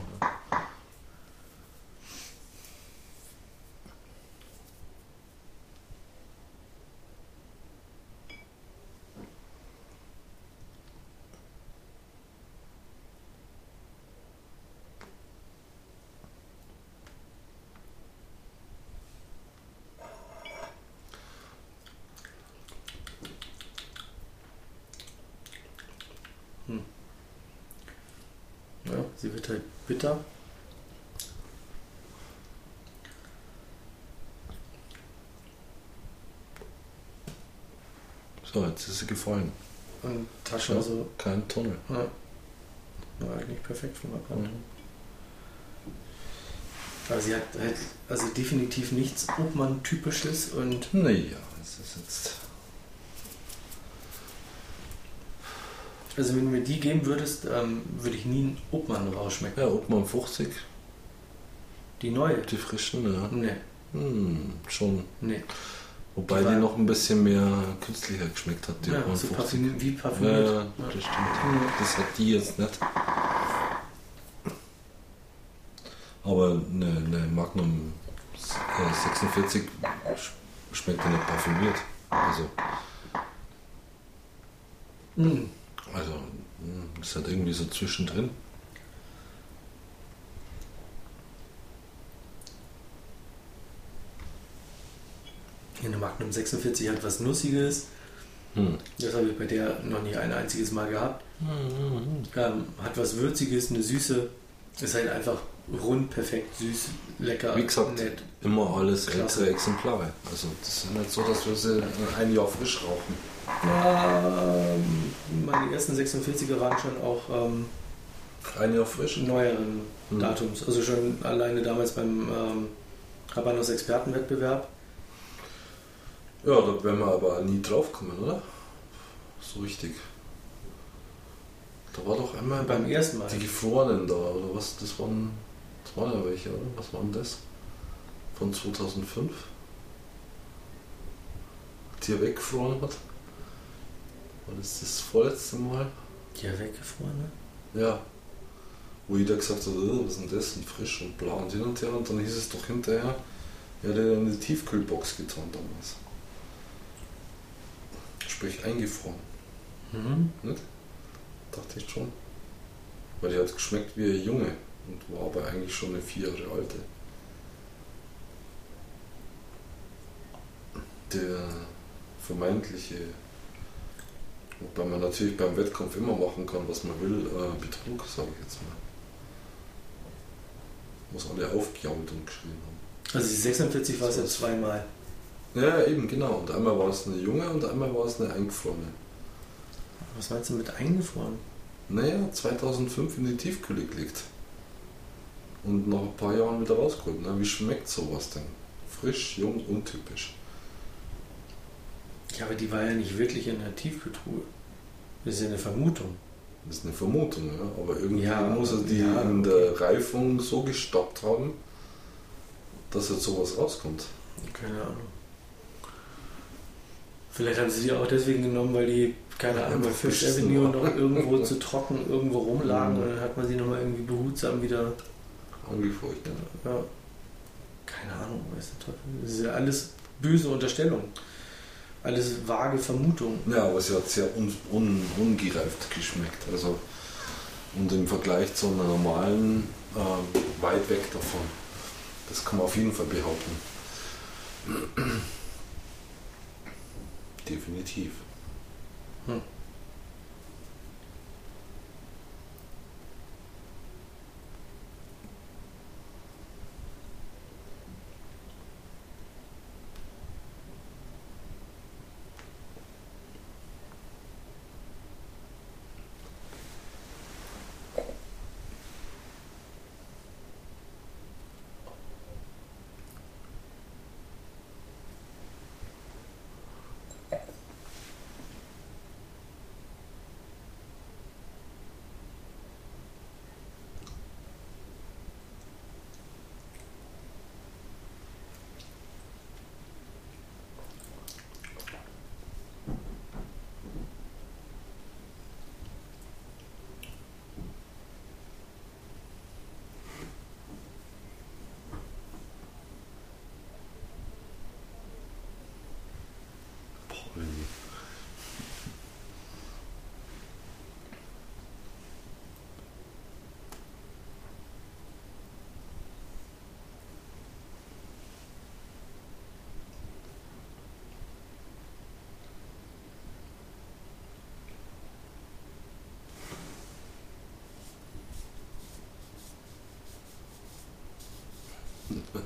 Ja, sie wird halt bitter. So, jetzt ist sie gefallen. Und Tasche, Ja. also Kein Tunnel. ja, war nicht perfekt von der Brand. Mhm. Aber sie hat halt also definitiv nichts Obmann-typisches und Naja, es ist jetzt. also wenn du mir die geben würdest, ähm, würde ich nie einen Obmann rausschmecken. Ja, Obmann 50, Die neue? die frischen, ja. Nee, Hm, schon. nee. Wobei Die die, noch ein bisschen mehr künstlicher geschmeckt hat, die Ja, so 50. parfüm, wie parfümiert. ja, das stimmt. Das hat die jetzt nicht. Aber eine, eine Magnum äh, 46 sch- schmeckt ja nicht parfümiert. Also, Mhm. also mh, ist halt irgendwie so zwischendrin. Eine Magnum 46 hat was Nussiges. Hm. Das habe ich bei der noch nie ein einziges Mal gehabt. Ähm, hat was Würziges, eine Süße. Ist halt einfach rund, perfekt, süß, lecker, Wie gesagt, nett. immer alles ältere Exemplare. Also das ist nicht so, dass wir sie ein Jahr frisch rauchen. Ähm, meine ersten 46er waren schon auch ähm, Ein Jahr frisch? neueren Hm. Datums. Also schon alleine damals beim ähm, Habanos Expertenwettbewerb. Ja, da werden wir aber nie draufkommen, oder? So richtig. Da war doch einmal Beim ersten Mal. die Gefrorenen da, oder was? Das waren, das waren ja welche, oder? Was waren das? Von 2005? Die er weggefroren hat? War das das vorletzte Mal? Ja, weggefroren, ne? Ja. Wo jeder gesagt hat, "Oh, was ist denn das? Und frisch und blau und hin und her. Und dann hieß es doch hinterher, ja, der hat in die Tiefkühlbox getan damals. Sprich eingefroren. Mhm. Dachte ich schon. Weil die hat geschmeckt wie ein Junge und war aber eigentlich schon eine vier Jahre alte. Der vermeintliche, wobei man natürlich beim Wettkampf immer machen kann, was man will, äh, Betrug, sage ich jetzt mal. Muss alle aufgejault und geschrien haben. Also die 46 war es jetzt zweimal. Ja, eben, genau. Und einmal war es eine junge und einmal war es eine eingefrorene. Was meinst du mit eingefroren? Naja, 2005 in die Tiefkühle gelegt. Und nach ein paar Jahren wieder rausgeholt. Na, wie schmeckt sowas denn? Frisch, jung, untypisch. Ja, aber die war ja nicht wirklich in der Tiefkühltruhe. Das ist ja eine Vermutung. Das ist eine Vermutung, ja. Aber irgendwie Ja, muss er die ja, in okay. der Reifung so gestoppt haben, dass jetzt sowas rauskommt. Keine Ahnung. Vielleicht haben sie die auch deswegen genommen, weil die, keine Ahnung, bei Fish Avenue noch irgendwo zu trocken irgendwo rumlagen Mhm. und dann hat man sie nochmal irgendwie behutsam wieder. Angefeuchtet. Ja. Keine Ahnung, weiß der Teufel. Das ist ja alles böse Unterstellung. Alles vage Vermutung. Ja, aber sie hat sehr un, un, ungereift geschmeckt. Also, und im Vergleich zu einer normalen ähm, weit weg davon. Das kann man auf jeden Fall behaupten. Definitiv. Hm. Pauli.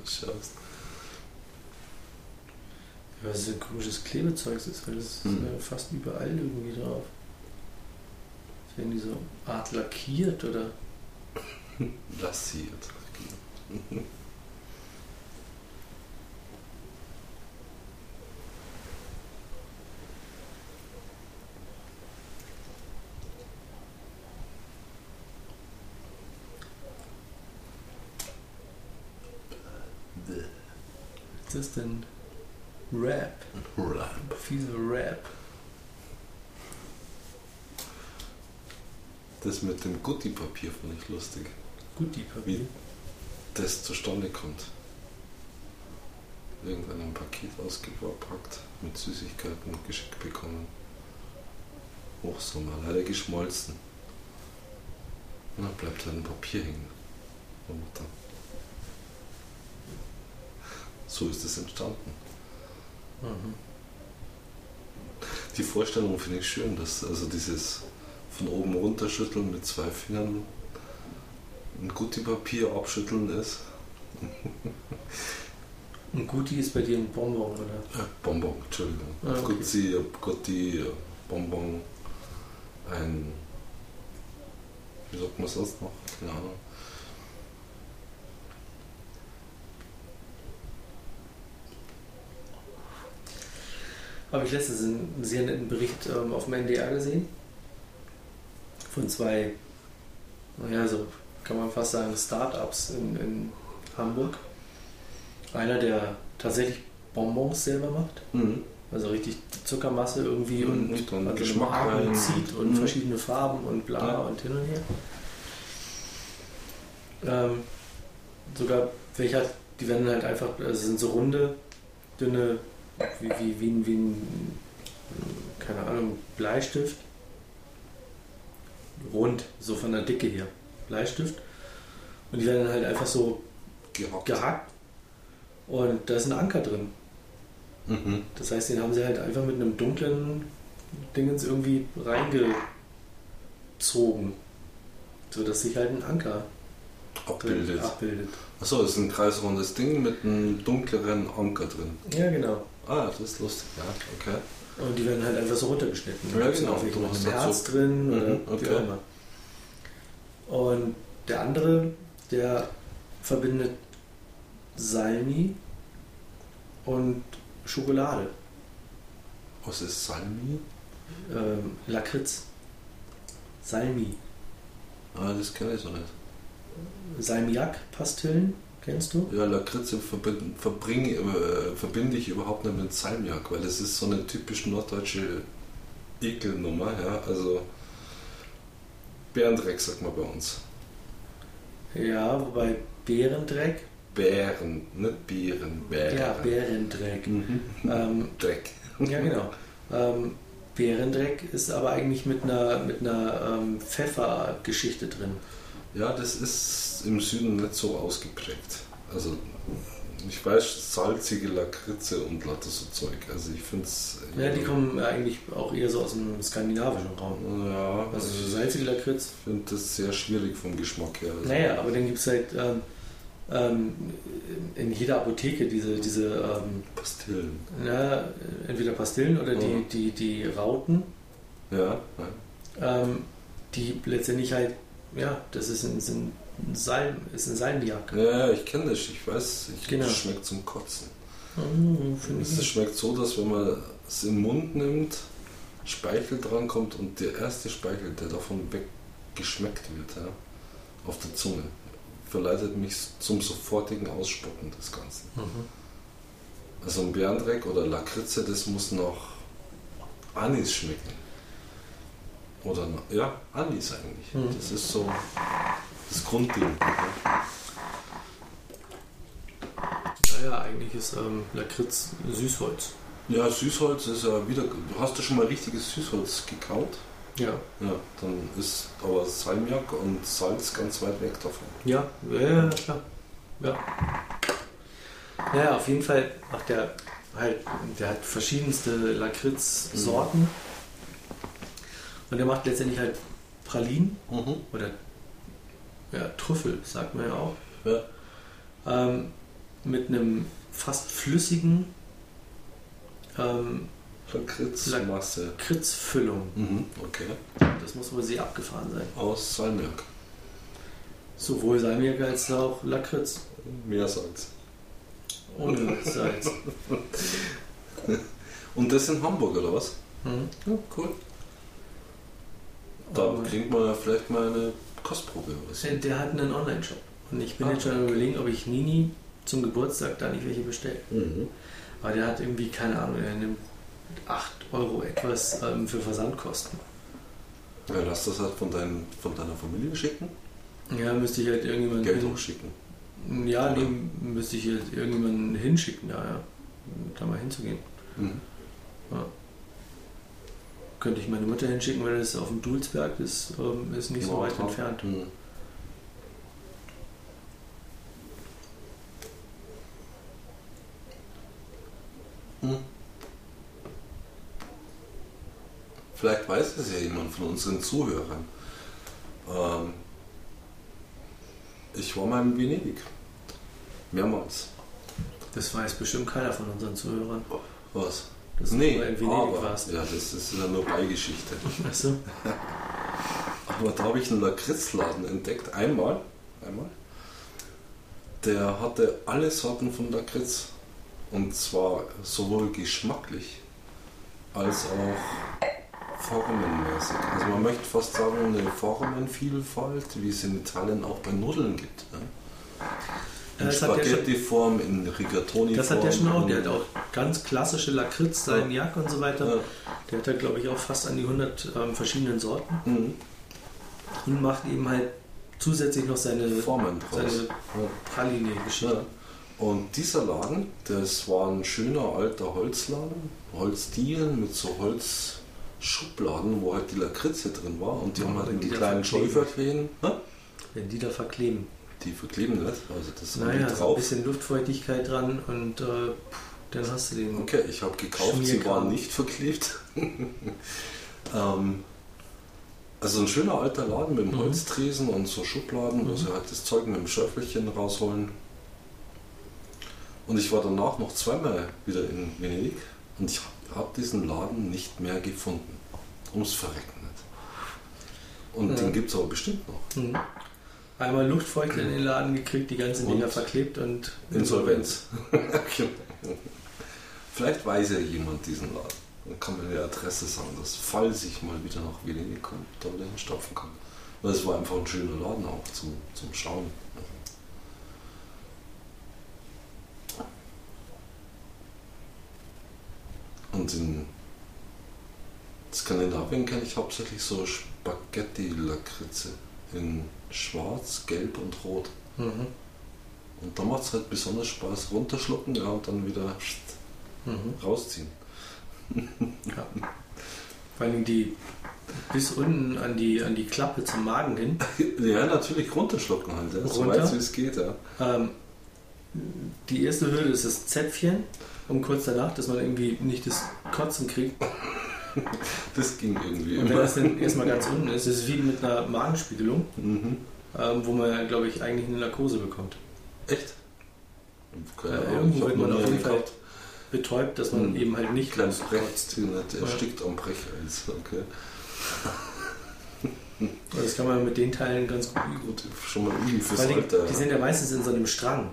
Schaust. Ja, was so ein komisches Klebezeug ist, weil das ist Hm. ja fast überall irgendwie drauf. Ist irgendwie so Art lackiert oder. Lassiert. Ist das denn? Rap. Ramp. Fieser Rap. Das mit dem Gutti-Papier fand ich lustig. Gut, die Papier. Wie das zustande kommt. Irgendeinem Paket ausgepackt, mit Süßigkeiten geschickt bekommen. Hochsommer, leider geschmolzen. Und dann bleibt halt ein Papier hängen. Und dann. So ist es entstanden. Mhm. Die Vorstellung finde ich schön, dass also dieses von oben runterschütteln mit zwei Fingern ein Gutti-Papier abschütteln ist. Ein Guti ist bei dir ein Bonbon, oder? Äh, Bonbon, Entschuldigung. Ah, okay. Gucci, Gutti, Bonbon, ein. Wie sagt man sonst noch? Keine Ahnung. Habe ich letztens einen sehr netten Bericht ähm, auf dem NDR gesehen. Von zwei, naja, so kann man fast sagen, Startups in, in Hamburg. Einer, der tatsächlich Bonbons selber macht. Mhm. Also richtig Zuckermasse irgendwie Mhm, und, dann also Geschmack rein. zieht und Mhm. verschiedene Farben und bla Ja. und hin und her. Ähm, sogar welcher, die werden halt einfach, also sind so runde, dünne, wie, wie, wie, ein- wie ein, keine Ahnung, Bleistift. Rund, so von der Dicke her. Bleistift. Und die werden halt einfach so Gehackt. gehackt. Und da ist ein Anker drin. Mhm. Das heißt, den haben sie halt einfach mit einem dunklen Dingens irgendwie reingezogen. So dass sich halt ein Anker Abbildet. abbildet. Achso, das ist ein kreisrundes Ding mit einem dunkleren Anker drin. Ja, genau. Ah, das ist lustig, ja, okay. Und die werden halt einfach so runtergeschnitten. Ja, genau. auch welche Du hast Herz drin Mhm, oder wie okay. auch immer. Und der andere, der verbindet Salmi und Schokolade. Was ist Salmi? Ähm, Lakritz. Salmi. Ah, das kenne ich so nicht. Salmiak-Pastillen, kennst du? Ja, Lakritze verbind, verbring, äh, verbinde ich überhaupt nicht mit Salmiak, weil das ist so eine typisch norddeutsche Ekelnummer, ja. Also Bärendreck sagt man bei uns. Ja, wobei Bärendreck. Bären, nicht Bieren, Bären. Ja, Bärendreck. Mhm. Ähm, Dreck. ja, genau. Ähm, Bärendreck ist aber eigentlich mit einer, mit einer ähm, Pfeffergeschichte drin. Ja, das ist im Süden nicht so ausgeprägt. Also ich weiß, salzige Lakritze und lauter so Zeug. Also ich finde es. Ja, die kommen eigentlich auch eher so aus dem skandinavischen Raum. Ja, Also so ich salzige Lakritz. finde das sehr schwierig vom Geschmack her. Also, Naja, aber dann gibt es halt ähm, ähm, in jeder Apotheke diese, diese ähm, Pastillen. na, entweder Pastillen oder die, Mhm. die, die Rauten, Ja, ja. ähm, die letztendlich halt, ja, das ist ein Salm, ist ein Salmiak. Ja, ich kenne das. Ich weiß, ich, Genau. das schmeckt zum Kotzen. Mhm, Es schmeckt so, dass wenn man es im Mund nimmt, Speichel drankommt und der erste Speichel, der davon weggeschmeckt wird, ja, auf der Zunge, verleitet mich zum sofortigen Ausspucken des Ganzen. Mhm. Also ein Bärendreck oder Lakritze, das muss nach Anis schmecken. Oder ja, Anis eigentlich. Mhm. Das ist so das Grundding. Ja. Naja, eigentlich ist ähm, Lakritz Süßholz. Ja, Süßholz ist ja wieder. Hast du schon mal richtiges Süßholz gekaut? Ja. Ja, dann ist aber Salmiak und Salz ganz weit weg davon. Ja, ja, ja, klar. Ja. Naja, auf jeden Fall macht der halt, der hat verschiedenste Lakritz-Sorten. Und der macht letztendlich halt Pralinen oder ja, Trüffel, sagt man ja auch. Ja. Ähm, mit einem fast flüssigen ähm, Lakritzmasse. Kritzfüllung. Mhm, okay. Das muss wohl sehr abgefahren sein. Aus Salmiak. Sowohl Salmiak als auch Lakritz. Mehr Salz. Ohne Salz. Und das in Hamburg oder was? Mhm. Ja, cool. Da kriegt man ja vielleicht mal eine Kostprobe oder so. Der, hat einen Online-Shop. Und ich bin Ah, jetzt schon am überlegen, ob ich Nini zum Geburtstag da nicht welche bestelle. Mhm. Aber der hat irgendwie, keine Ahnung, er nimmt 8 Euro etwas ähm, für Versandkosten. Ja, lass das halt von, dein, von deiner Familie schicken. Ja, müsste ich halt irgendjemanden Geld hin, schicken. Ja, nee, müsste ich halt irgendjemanden hinschicken, ja, ja. Da mal hinzugehen. Mhm. Könnte ich meine Mutter hinschicken, weil das auf dem Dulsberg ist, ähm, ist nicht so weit Nordhaupt. entfernt. Mhm. Hm. Vielleicht weiß es ja jemand von unseren Zuhörern. Ähm, Ich war mal in Venedig. Mehrmals. Das weiß bestimmt keiner von unseren Zuhörern. Was? Dass du nee, mal in Venedig aber, warst. Ja, das ist ja nur Beigeschichte. Achso. Aber da habe ich einen Lakritzladen entdeckt. Einmal. Einmal. Der hatte alle Sorten von Lakritz. Und zwar sowohl geschmacklich als auch formenmäßig. Also man möchte fast sagen, eine Formenvielfalt, wie es in Italien auch bei Nudeln gibt. Ne? In schon- Spaghetti-Form, in Rigatoni-Form. Das hat der schon auch. Der hat in- auch ganz klassische Lakritz, Salmiak und so weiter. Ja. Der hat da, glaube ich, auch fast an die 100 ähm, verschiedenen Sorten Mhm. und macht eben halt zusätzlich noch seine, Formen seine Ja. Praline-Geschichte. Ja. Und dieser Laden, das war ein schöner alter Holzladen, Holzdielen mit so Holzschubladen, wo halt die Lakritze drin war. Und die Ja, haben halt in die kleinen. Schäuferchen, Hä? Wenn die da verkleben. Die verkleben nicht. Also das haben Naja, so ein drauf. bisschen Luftfeuchtigkeit dran und äh, dann hast du den. Okay, ich habe gekauft, sie waren nicht verklebt. ähm, also ein schöner alter Laden mit dem Mhm. Holztresen und so Schubladen, wo Mhm. sie halt das Zeug mit dem Schöffelchen rausholen. Und ich war danach noch zweimal wieder in Venedig und ich habe diesen Laden nicht mehr gefunden. Ums Verrecken nicht. Und Ja. den gibt es aber bestimmt noch. Mhm. Einmal Luftfeucht in den Laden gekriegt, die ganzen Und Dinger verklebt und Insolvenz. Vielleicht weiß ja jemand diesen Laden. Dann kann man die Adresse sagen, dass falls ich mal wieder nach Venedig komme, da wieder hinstopfen kann. Weil es war einfach ein schöner Laden auch zum, zum Schauen. Und in Skandinavien kenne ich hauptsächlich so Spaghetti-Lakritze in schwarz, gelb und rot. Mhm. Und da macht es halt besonders Spaß, runterschlucken ja, und dann wieder Mhm. rausziehen. Ja. Vor allem die bis unten an die, an die Klappe zum Magen hin. Ja, natürlich runterschlucken halt, ja, so Runter? weit wie es geht. Ja. Ähm, die erste Hürde ist das Zäpfchen und kurz danach, dass man irgendwie nicht das Kotzen kriegt. Das ging irgendwie Und wenn das dann erstmal ganz unten ist, ist es wie mit einer Magenspiegelung, Mhm. ähm, wo man, glaube ich, eigentlich eine Narkose bekommt. Echt? Keine Ja, Ahnung, irgendwo wird man auf jeden Fall. Betäubt, dass man Mhm. eben halt nicht Klein loskotzt. Brecht, der Ja. stickt am Brecheis. Okay. Das kann man mit den Teilen ganz gut üben. Schon mal üben fürs Alter. die sind ja meistens in so einem Strang.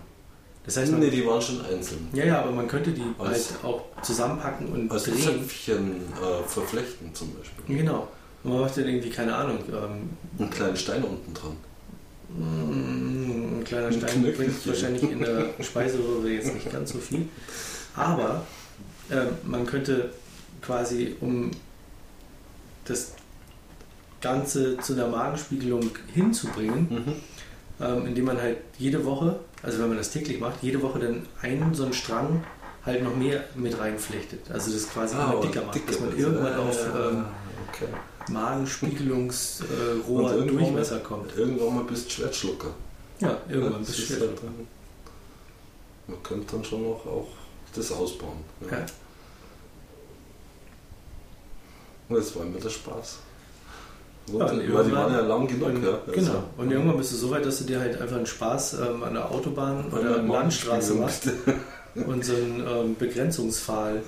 Das heißt, nee, die waren schon einzeln. ja, ja, aber man könnte die Als- halt auch zusammenpacken und Als drehen. Zöpfchen äh, verflechten zum Beispiel. Genau. Und man macht dann irgendwie, keine Ahnung, ähm, Einen kleinen Stein unten dran. mm, ein kleiner Ein Stein bringt Knöchelchen. wahrscheinlich in der Speiseröhre jetzt nicht ganz so viel. Aber ähm, man könnte quasi, um das Ganze zu einer Magenspiegelung hinzubringen, Mhm. ähm, indem man halt jede Woche, also wenn man das täglich macht, jede Woche dann einen so einen Strang halt noch mehr mit reinflechtet. Also das quasi Ah, immer dicker macht, dass man irgendwann auf ähm, okay. Magenspiegelungsrohr Und irgendwann- Durchmesser kommt. Irgendwann mal bist du Schwertschlucker. Ja, irgendwann Ja, bist das du ist schwer. halt, Man könnte dann schon noch auch das ausbauen. Ja. Ja. Und das war immer der Spaß. Ja, die waren ja lang genug. Und, ja. genau. Also, Und irgendwann bist du so weit, dass du dir halt einfach einen Spaß ähm, an der Autobahn An oder der Landstraße machst und so einen ähm, Begrenzungspfahl.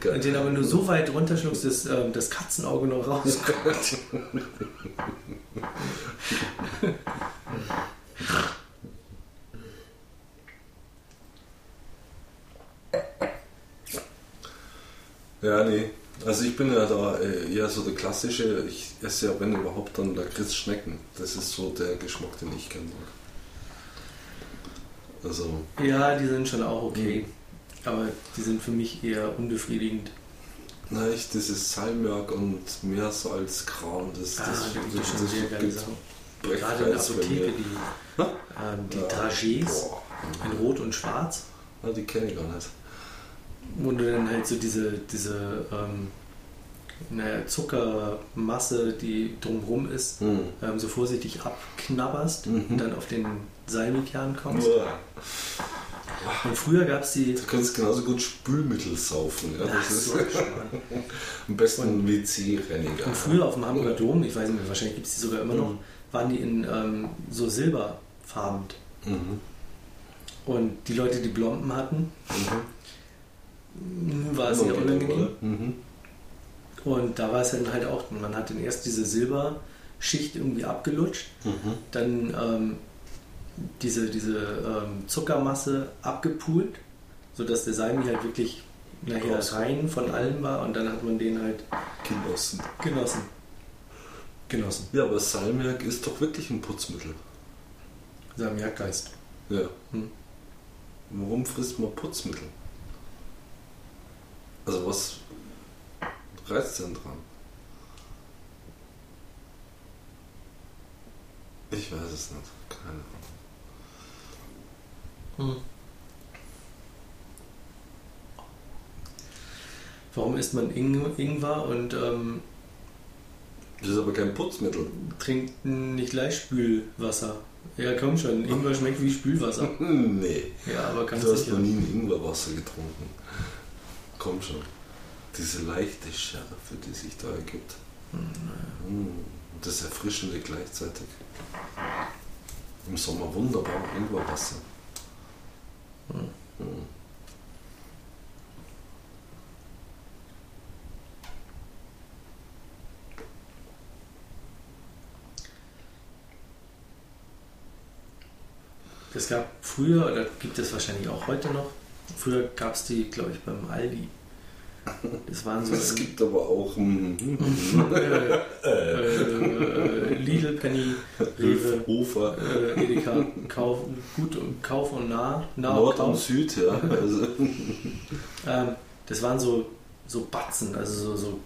Geil. Und den aber nur so weit runterschluckst, dass ähm, das Katzenauge noch rauskommt. Ja, nee. Also ich bin ja da äh, eher so der klassische, ich esse ja wenn überhaupt dann Lakritz-Schnecken. Das ist so der Geschmack, den ich gerne mag. Also, Ja, die sind schon auch okay. Mhm. Aber die sind für mich eher unbefriedigend. na ich, dieses Salmiak und Meersalzkram, das, Ah, das, es das, schon das sehr geile gibt Gerade in der Apotheke, die, ähm, die Ja. Dragés Boah. in Rot und Schwarz, Ah, die kenne ich gar nicht. Wo du dann halt so diese, diese ähm, naja, Zuckermasse, die drumherum ist, Hm. ähm, so vorsichtig abknabberst Mhm. und dann auf den Salmiakern kommst. Uah. Und früher gab es die. Du kannst genauso gut Spülmittel saufen. Ja? Ach, Das ist so am besten WC-Reiniger. Und früher auf dem Hamburger Dom, ich weiß nicht mehr, wahrscheinlich gibt es die sogar immer noch, Mhm. waren die in ähm, so silberfarben. Mhm. Und die Leute, die Blomben hatten, Mhm. War es sehr Unangenehm? Mhm. Und da war es dann halt auch, man hat dann erst diese Silberschicht irgendwie abgelutscht, Mhm. dann ähm, diese, diese ähm, Zuckermasse abgepult, sodass der Salmi halt wirklich nachher Raus. rein von allem war und dann hat man den halt Genossen. genossen. Genossen. Ja, aber Salmiak ist doch wirklich ein Putzmittel. Salmiakgeist. Ja. Hm. Warum frisst man Putzmittel? Also was reizt denn dran? Ich weiß es nicht. Keine Ahnung. Hm. Warum isst man Ing Ingwer und ähm, Das ist aber kein Putzmittel. trinkt nicht gleich Spülwasser? Ja, komm schon, Ingwer schmeckt wie Spülwasser. Nee. Ja, aber ganz Du hast noch nie ein Ingwerwasser getrunken. Komm schon. Diese leichte Schärfe, die sich da ergibt. Mm, Das Erfrischende gleichzeitig. Im Sommer wunderbar Ingwerwasser. Mm. Es gab früher, oder gibt es wahrscheinlich auch heute noch, früher gab es die, glaube ich, beim Aldi. Das waren so Es gibt aber auch äh, äh, Lidl, Penny, Rewe, Hofer, äh, Edeka, Kauf, gut und Kauf und nah, nah und Nord und Kauf. Süd, ja. Also, Ähm, das waren so, so Batzen, also so, so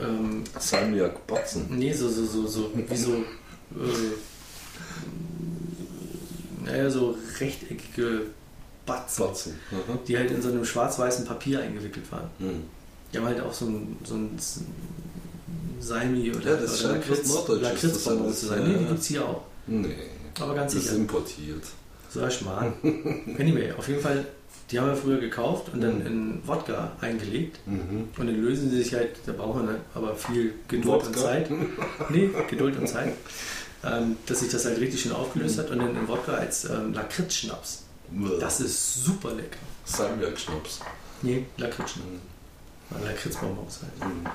ähm, Salmiak Batzen. nee, so, so, so, so, wie so, äh, naja, so rechteckige Batzen, Batzen. Aha. die halt in so einem schwarz-weißen Papier eingewickelt waren. Hm. Die haben halt auch so ein, so ein Salmi oder, Ja, das oder Norddeutsches Lakritzbonbon zu sein. Nee, die gibt es hier auch. Nee, Aber ganz das ist sicher. importiert. So ein Schmarrn. anyway, auf jeden Fall, die haben wir früher gekauft und dann Mhm. in Wodka eingelegt. Mhm. Und dann lösen sie sich halt, da braucht man halt aber viel Geduld und Wodka? Zeit. Nee, Geduld und Zeit. Ähm, dass sich das halt richtig schön aufgelöst hat und dann in Wodka als ähm, Lakritzschnaps. Das ist super lecker. Salmiak-Schnaps. Nee, Lakritzschnaps. Mhm. Lakritzbonbons halt. Mhm.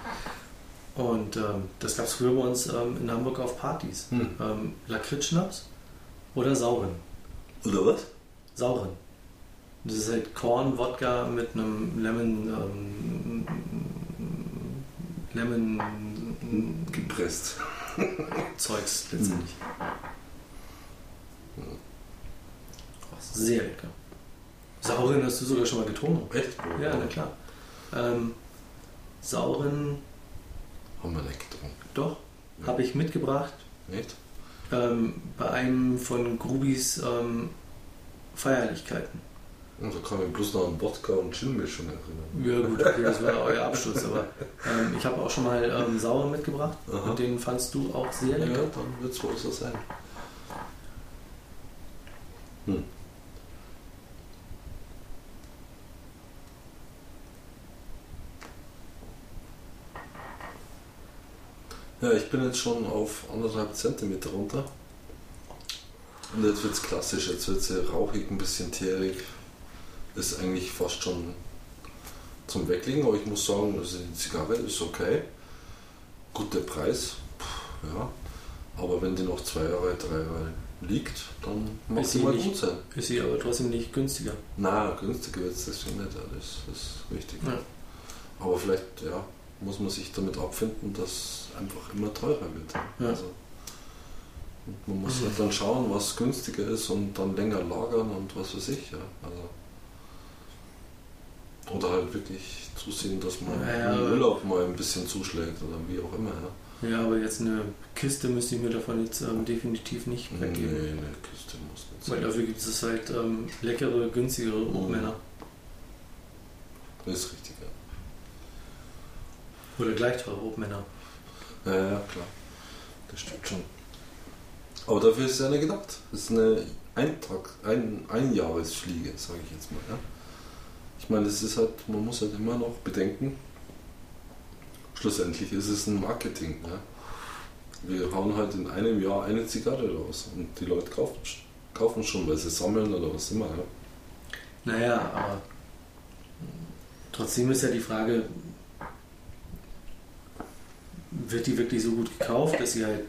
Und ähm, das gab es früher bei uns ähm, in Hamburg auf Partys. Mhm. Ähm, Lakritzschnaps oder Sauren. Oder was? Sauren. Das ist halt Korn, Wodka mit einem Lemon. Ähm, Lemon. Gepresst. Zeugs letztendlich. Sehr lecker. Sauren hast du sogar schon mal getrunken. Echt? Ja, na klar. Ähm, Sauren, Haben wir nicht getrunken. doch, Ja. habe ich mitgebracht Nicht? ähm, bei einem von Grubis ähm, Feierlichkeiten. Und da kann ich bloß noch an Wodka und Gin-Mischung erinnern. Ja gut, okay, das war euer Abschluss, aber ähm, ich habe auch schon mal ähm, Sauren mitgebracht Aha. und den fandst du auch sehr Ja, lecker. dann wird es wohl so sein. Hm. Ja, ich bin jetzt schon auf anderthalb Zentimeter runter. Und jetzt wird es klassisch, jetzt wird es rauchig, ein bisschen teerig. Ist eigentlich fast schon zum Weglegen, aber ich muss sagen, also die Zigarre ist okay. Guter Preis, Puh, ja. Aber wenn die noch zwei Jahre, drei Jahre liegt, dann mag sie mal nicht- gut sein. Ist sie aber trotzdem nicht günstiger. Na, günstiger wird es deswegen nicht, ja, das, das ist richtig. Ja. Aber vielleicht, ja, muss man sich damit abfinden, dass einfach immer teurer wird. Ja. Also, man muss Mhm. halt dann schauen, was günstiger ist und dann länger lagern und was weiß ich, ja. Also, oder halt wirklich zusehen, dass man Ja, im Urlaub mal ein bisschen zuschlägt oder wie auch immer. Ja. Ja, aber jetzt eine Kiste müsste ich mir davon jetzt ähm, definitiv nicht Nee, weggeben. eine Kiste muss nicht Weil sein. dafür gibt es halt ähm, leckere, günstigere Mhm. Obmänner. Das ist richtig, ja. Oder gleich teure Obmänner. Ja, ja, klar. Das stimmt schon. Aber dafür ist es ja nicht gedacht. Das ist eine Eintag, ein, Einjahresfliege, sage ich jetzt mal. Ja? Ich meine, es ist halt, man muss halt immer noch bedenken, schlussendlich ist es ein Marketing. Ja? wir hauen halt in einem Jahr eine Zigarre raus und die Leute kaufen, kaufen schon, weil sie sammeln oder was immer. Ja. Naja, aber trotzdem ist ja die Frage, wird die wirklich so gut gekauft, dass sie halt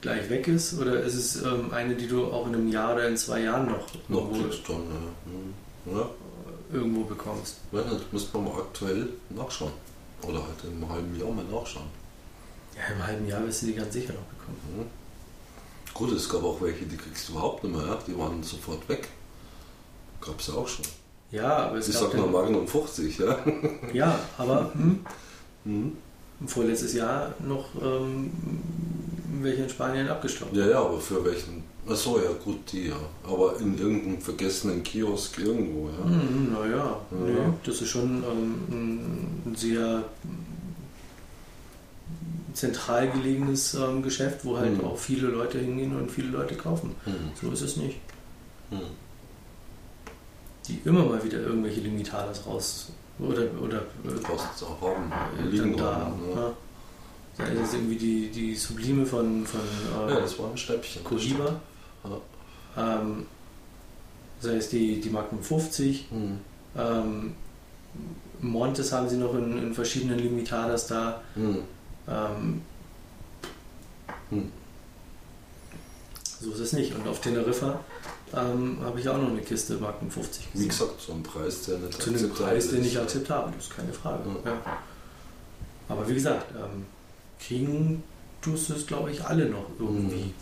gleich weg ist? Oder ist es ähm, eine, die du auch in einem Jahr oder in zwei Jahren noch, Noch irgendwo, du dann, ja. Ja. irgendwo bekommst? Ja, das müsste man mal aktuell nachschauen. Oder halt im halben Jahr mal nachschauen. Ja, im halben Jahr wirst du die ganz sicher noch bekommen. Mhm. Gut, es gab auch welche, die kriegst du überhaupt nicht mehr, ja? die waren sofort weg. Gab es ja auch schon. Ja, aber es Ich gab sag nur dann, Magnum 50, ja. Ja, aber hm, Mhm. Vorletztes Jahr noch ähm, welche in Spanien abgestaubt. Ja, ja, aber für welchen? Achso, ja, gut, die ja. Aber in irgendeinem vergessenen Kiosk irgendwo, ja. Hm, naja, Ja. nee, das ist schon ähm, ein sehr zentral gelegenes ähm, Geschäft, wo halt Mhm. auch viele Leute hingehen und viele Leute kaufen. Mhm. So ist es nicht. Die immer mal wieder irgendwelche Limitadas raus oder, oder äh, auch haben, äh, liegen da. haben. Ja. Ja. Da ist irgendwie die, die Sublime von, von äh, ja, das war ein Schnäppchen. Cohiba. Ähm, sei es die, die Magnum 50. Mhm. Ähm, Montes haben sie noch in, in verschiedenen Limitadas da. Mhm. Ähm, Hm. so ist es nicht. Und auf Teneriffa ähm, habe ich auch noch eine Kiste Magnum 50 Wie gesehen. gesagt, so ein Preis, der nicht Zu einem akzeptabel Preis, ist. nicht akzeptabel ist, keine Frage. Ja. Ja. Aber wie gesagt, ähm, kriegen tust du es, glaube ich, alle noch irgendwie.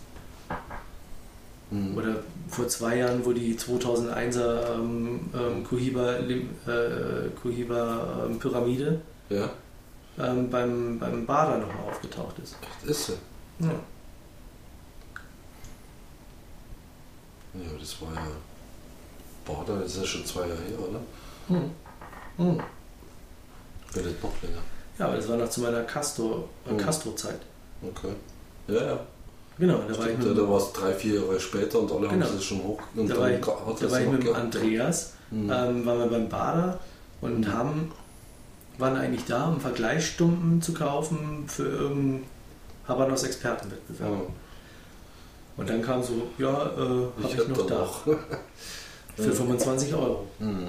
Mhm. Oder vor zwei Jahren, wo die 2001er ähm, ähm, Cohiba, Lim- äh, Cohiba ähm, Pyramide Ja, ähm, beim, beim Bader nochmal aufgetaucht ist. echt ist sie. Ja. Ja, das war ja. Bader ist ja schon zwei Jahre her, oder? Hm. Hm. Wenn nicht noch länger. Ja, aber das war noch zu meiner Castor, äh, Hm. Castro-Zeit. Okay. Ja, ja. Genau, da war ich Stimmt, mit, da war es drei, vier Jahre später und alle Genau. haben sie schon hoch. Und Da dann war ich- da es war ich mit dem gehabt. Andreas, Mhm. ähm, waren wir beim Bader und Mhm. haben, waren eigentlich da, um Vergleichsstumpen zu kaufen für irgendeinen Habanos Expertenwettbewerb. ja. Und dann kam so, ja, äh, habe ich, hab noch da. Für 25 Euro. Mhm.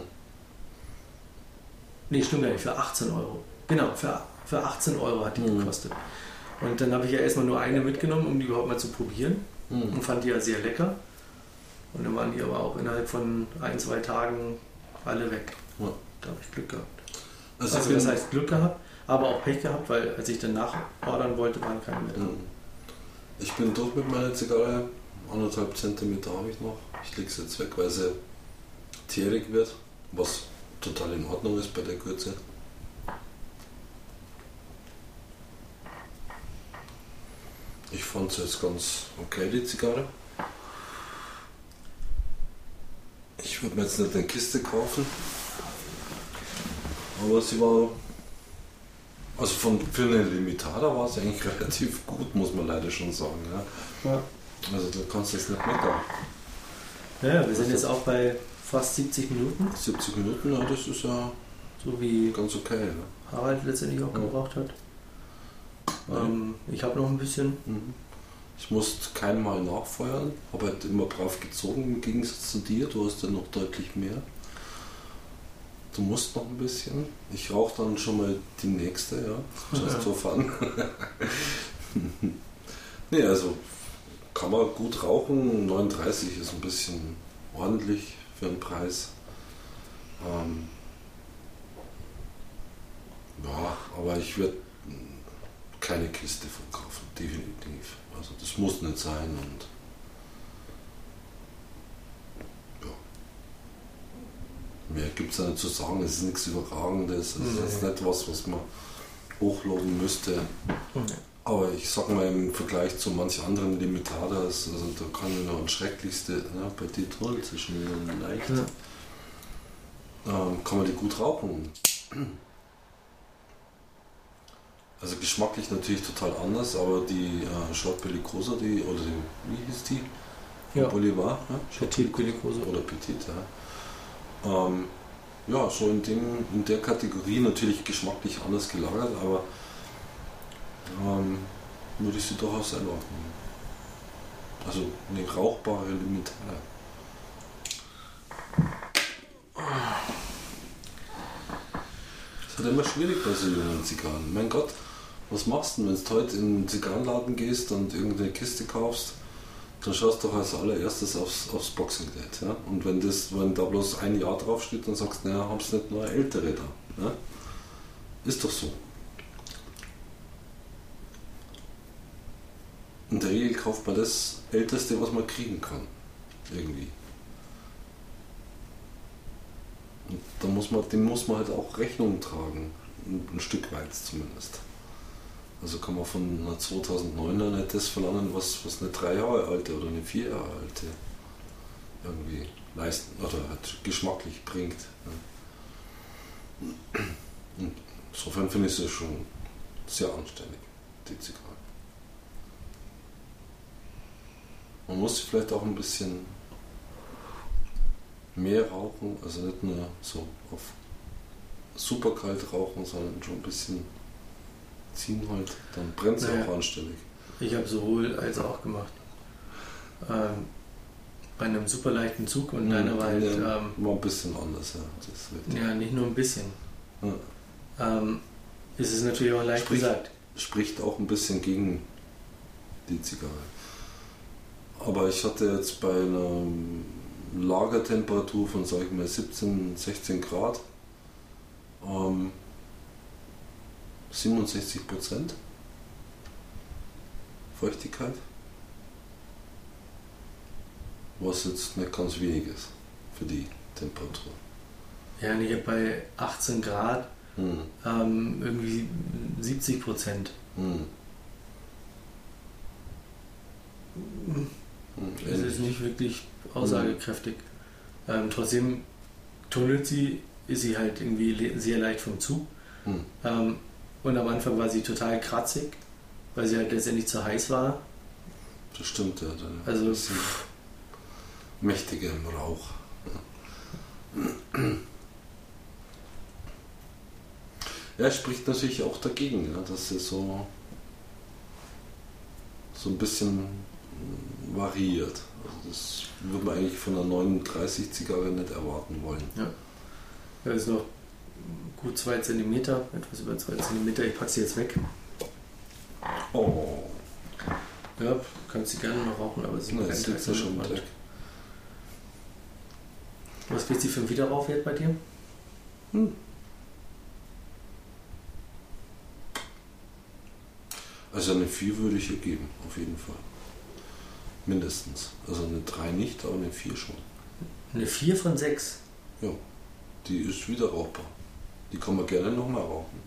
Nee, stimmt gar nicht, für 18 Euro. Genau, für, für 18 Euro hat die Mhm. gekostet. Und dann habe ich ja erstmal nur eine mitgenommen, um die überhaupt mal zu probieren. Mhm. Und fand die ja sehr lecker. Und dann waren die aber auch innerhalb von ein, zwei Tagen alle weg. Ja. Da habe ich Glück gehabt. Also, Also ich das heißt Glück gehabt, aber auch Pech gehabt, weil als ich dann nachordern wollte, waren keine mehr da. Mhm. Ich bin durch mit meiner Zigarre. Anderthalb Zentimeter habe ich noch. Ich lege sie jetzt weg, weil sie tierig wird, was total in Ordnung ist bei der Kürze. Ich fand sie jetzt ganz okay, die Zigarre. Ich würde mir jetzt nicht eine Kiste kaufen. Aber sie war. Also von, für eine Limitada war sie eigentlich relativ gut, muss man leider schon sagen. Ja. Ja. Also da kannst du jetzt nicht meckern. Ja, wir sind jetzt auch bei fast 70 Minuten, 70 Minuten, ja, das ist ja so wie ganz okay. Ja. Harald letztendlich auch gebraucht hat. Ähm, ich habe noch ein bisschen. Mhm. Ich musste kein Mal nachfeuern, habe halt immer brav gezogen im Gegensatz zu dir. Du hast ja noch deutlich mehr. Du musst noch ein bisschen. Ich rauche dann schon mal die nächste, ja. Just for fun. nee, also kann man gut rauchen. 39 ist ein bisschen ordentlich für den Preis. Ähm, ja, aber ich würde keine Kiste verkaufen, definitiv. Also das muss nicht sein und ja. Mehr gibt es ja nicht zu sagen, es ist nichts Überragendes, es ist Nee. jetzt nicht was, was man hochloben müsste. Mhm. Aber ich sag mal im Vergleich zu manch anderen Limitadas, also da kann ich noch ein schrecklichste, ja, bei ist schon wieder leicht, Ja. ähm, kann man die gut rauchen. Also geschmacklich natürlich total anders, aber die äh, Short Bellicosa, die, oder die, wie hieß die? Ja. Bolivar, ja? Petit Bellicosa. oder Petit, ja. Ähm, ja, so in, dem, in der Kategorie natürlich geschmacklich anders gelagert, aber ähm, würde ich sie durchaus einordnen. Also eine rauchbare Limitale. Es halt immer schwierig bei so jungen Zigarren. Mein Gott, was machst du, denn, wenn du heute in einen Zigarrenladen gehst und irgendeine Kiste kaufst? Dann schaust du doch als allererstes aufs, aufs Boxing Date. Ja? Und wenn, das, wenn da bloß ein Jahr draufsteht, dann sagst du, naja, haben sie nicht nur ältere da. Ja? Ist doch so. In der Regel kauft man das Älteste, was man kriegen kann. Irgendwie. Und da muss man, dem muss man halt auch Rechnung tragen. Ein Stück weit zumindest. Also kann man von einer 2009er nicht das verlangen, was, was eine drei Jahre alte oder eine vier Jahre alte irgendwie leisten oder halt geschmacklich bringt. Und insofern finde ich es schon sehr anständig, die Zigarre. Man muss sie vielleicht auch ein bisschen mehr rauchen, also nicht nur so auf super kalt rauchen, sondern schon ein bisschen ziehen halt, dann brennt sie Naja. auch anständig. Ich habe sowohl als auch gemacht. Ähm, bei einem super leichten Zug und deiner war halt, ähm, war ein bisschen anders, ja. Richtig. ja, nicht nur ein bisschen. Ja. Ähm, ist es natürlich auch leicht Sprich- gesagt. Spricht auch ein bisschen gegen die Zigarre. Aber ich hatte jetzt bei einer Lagertemperatur von, sag ich mal, 17, 16 Grad ähm, 67 Prozent Feuchtigkeit. Was jetzt nicht ganz wenig ist für die Temperatur. Ja, und ich habe bei 18 Grad Hm. ähm, irgendwie 70 Prozent. Hm. Hm. Das ist nicht wirklich aussagekräftig. Ähm, trotzdem tunnelt sie, ist sie halt irgendwie le- sehr leicht vom Zug. Hm. Ähm, und am Anfang war sie total kratzig, weil sie halt letztendlich zu heiß war. Das stimmt, ja. Dann Also, ein bisschen mächtiger im Rauch. Ja, spricht natürlich auch dagegen, ja, dass sie so, so ein bisschen variiert. Also das würde man eigentlich von einer 39 Zigarre nicht erwarten wollen. Da ist noch gut 2 cm, etwas über 2 cm. Ich packe sie jetzt weg. Oh, Ja, kannst sie gerne noch rauchen, aber sie brennt jetzt so schon weg. Was kriegt sie für einen Wiederrauchwert bei dir? Also eine 4 würde ich ihr geben, auf jeden Fall. Mindestens. Also eine 3 nicht, aber eine 4 schon. Eine 4 von 6. Die ist wieder rauchbar. Die kann man gerne nochmal rauchen.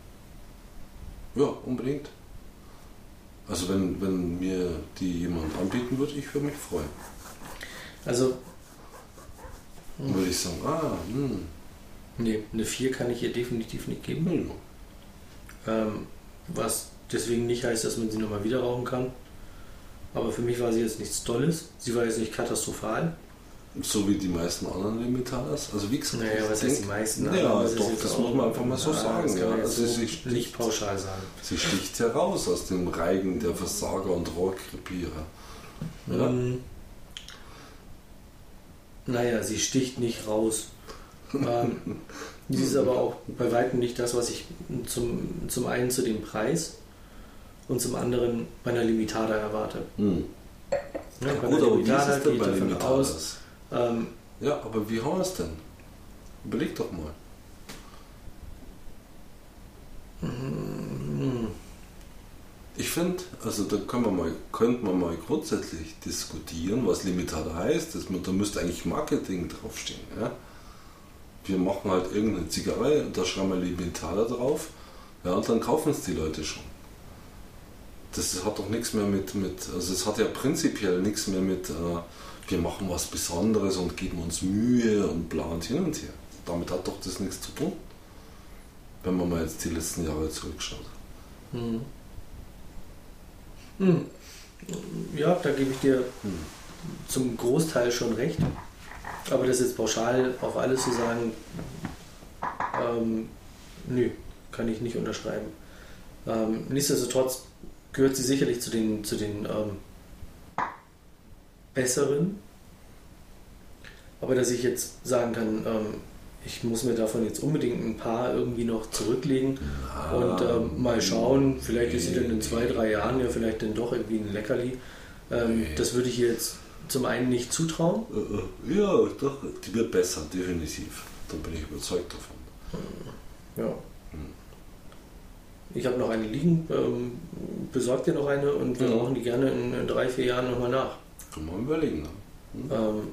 Ja, unbedingt. Also wenn, wenn mir die jemand anbieten würde, ich würde mich freuen. Also, Dann würde ich sagen, ah, hm, nee, eine 4 kann ich ihr definitiv nicht geben. hm. Ähm, was deswegen nicht heißt, dass man sie nochmal wieder rauchen kann. Aber für mich war sie jetzt nichts Tolles. Sie war jetzt nicht katastrophal. So wie die meisten anderen Limitadas. Also wie gesagt, Naja, was heißt die denk- meisten? Ja, Aber ist doch, das muss man einfach mal so Ja, sagen. Ja. Also so sie, sticht, nicht pauschal sagen. sie sticht heraus aus dem Reigen der Versager und Rohrkrepierer. Ja. Ähm, naja, sie sticht nicht raus. ähm, sie ist aber auch bei weitem nicht das, was ich zum, zum einen zu dem Preis und zum anderen bei einer Limitada erwarte. Hm. Ja, Ja, bei gut, aber wie ist es denn bei aus. Ähm, Ja, aber wie haben wir es denn? Überleg doch mal. mm, Ich finde, also da können wir mal, könnte man mal grundsätzlich diskutieren, was Limitada heißt. Das, da müsste eigentlich Marketing draufstehen. Ja? Wir machen halt irgendeine Zigarre und da schreiben wir Limitada drauf. Ja, und dann kaufen es die Leute schon. Das hat doch nichts mehr mit, mit also es hat ja prinzipiell nichts mehr mit, äh, wir machen was Besonderes und geben uns Mühe und bla und hin und her. Damit hat doch das nichts zu tun. Wenn man mal jetzt die letzten Jahre zurückschaut. hm. Hm. Ja, da gebe ich dir Hm. zum Großteil schon recht. Aber das jetzt pauschal auf alles zu sagen, ähm, nö, kann ich nicht unterschreiben. Ähm, nichtsdestotrotz gehört sie sicherlich zu den, zu den ähm, besseren. Aber dass ich jetzt sagen kann, ähm, ich muss mir davon jetzt unbedingt ein paar irgendwie noch zurücklegen Ah, und ähm, mal schauen, vielleicht ist sie dann in zwei, drei Jahren ja vielleicht dann doch irgendwie ein Leckerli. Ähm. Das würde ich jetzt zum einen nicht zutrauen. Äh, äh, Ja, doch, die wird besser, definitiv. Da bin ich überzeugt davon. Ja. Hm. Ich habe noch eine liegen, ähm, besorgt dir noch eine und wir Ja. brauchen die gerne in, in drei, vier Jahren nochmal nach. Kann man überlegen. Ne? Ähm,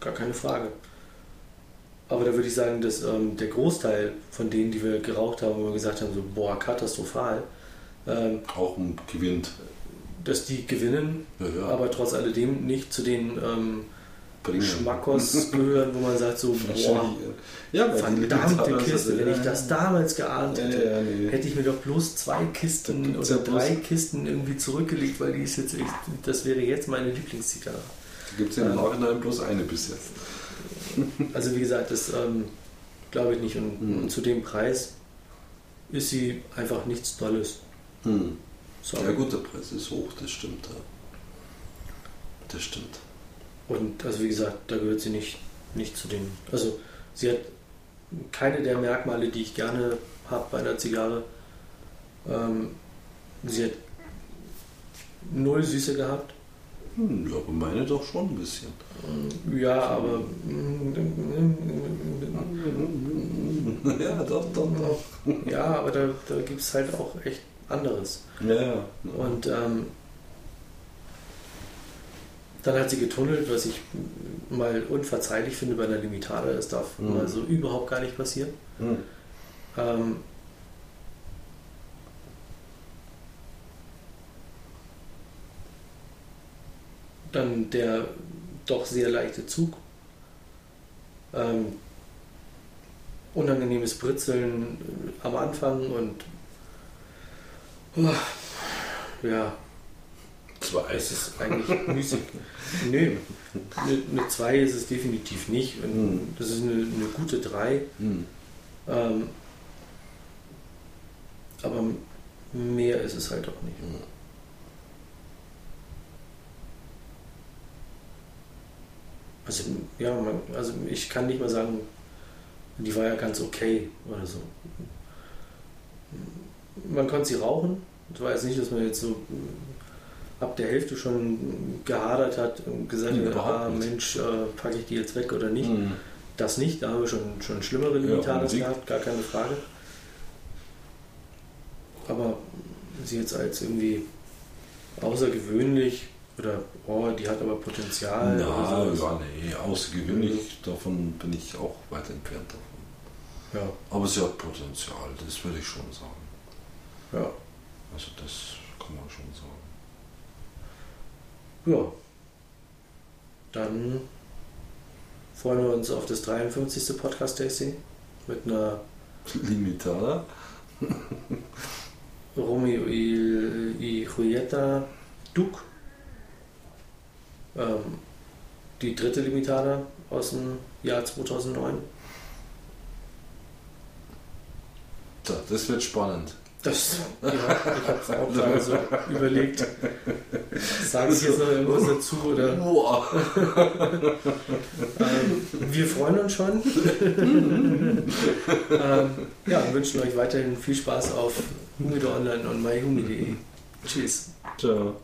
gar keine Frage. Aber da würde ich sagen, dass ähm, der Großteil von denen, die wir geraucht haben, wo wir gesagt haben, so, boah, katastrophal, ähm, Auch ein gewinnt. dass die gewinnen, Ja, ja. aber trotz alledem nicht zu den ähm, Bringen. Schmackos gehören, wo man sagt, so, boah, Ja, verdammte Kiste, wenn ich das damals geahnt Ja, hätte. ja, nee. hätte ich mir doch bloß zwei Kisten oder ja drei Kisten irgendwie zurückgelegt, weil die ist jetzt das wäre jetzt meine Lieblingszigarre. Da gibt es ja im Nachhinein bloß eine bis jetzt. Also wie gesagt, das ähm, glaube ich nicht. Und, Mhm. und zu dem Preis ist sie einfach nichts Tolles. Hm. Ja gut, der Preis ist hoch, das stimmt. Ja. Das stimmt. Und also wie gesagt, da gehört sie nicht, nicht zu den. Also sie hat keine der Merkmale, die ich gerne habe bei einer Zigarre. Ähm, sie hat null Süße gehabt. Hm, ja, aber meine doch schon ein bisschen. Ja, aber ja, doch, doch, doch. ja, aber da, da gibt es halt auch echt anderes. Ja, ja. Und ähm, dann hat sie getunnelt, was ich mal unverzeihlich finde bei einer Limitada. Das darf Mhm. mal so überhaupt gar nicht passieren. Hm. Ähm, dann der doch sehr leichte Zug. Ähm, unangenehmes Britzeln äh, am Anfang und oh, ja, Zwei. es ist eigentlich müßig. Nö, eine, eine 2 ist es definitiv nicht. Und Mhm. Das ist eine, eine gute 3. Hm. Ähm, aber mehr ist es halt auch nicht. Hm. Also, ja, man, also ich kann nicht mal sagen, die war ja ganz okay oder so. Man konnte sie rauchen. Es war jetzt nicht, dass man jetzt so ab der Hälfte schon gehadert hat und gesagt hat, ah. Mensch, äh, packe ich die jetzt weg oder nicht. Hm. Das nicht, da haben wir schon, schon schlimmere Ja, Limitadas unbedingt. gehabt, gar keine Frage. Aber sie jetzt als irgendwie außergewöhnlich oder oh, die hat aber Potenzial Na, oder ja, nee, außergewöhnlich, davon bin ich auch weit entfernt davon. Ja, Aber sie hat Potenzial, das würde ich schon sagen. ja, Also das kann man schon sagen. Ja. Dann freuen wir uns auf das 53. Podcast-Tasting mit einer Limitada? Romeo y, Julieta Duke. Ähm, die dritte Limitada aus dem Jahr 2009. Da, das wird spannend. Das, ja, ich habe es auch gerade so überlegt. Sage ich jetzt noch irgendwas dazu oder? Boah. Ähm, wir freuen uns schon. ähm, ja, wünschen euch weiterhin viel Spaß auf Humido Online und myhumi.de. Tschüss. Ciao.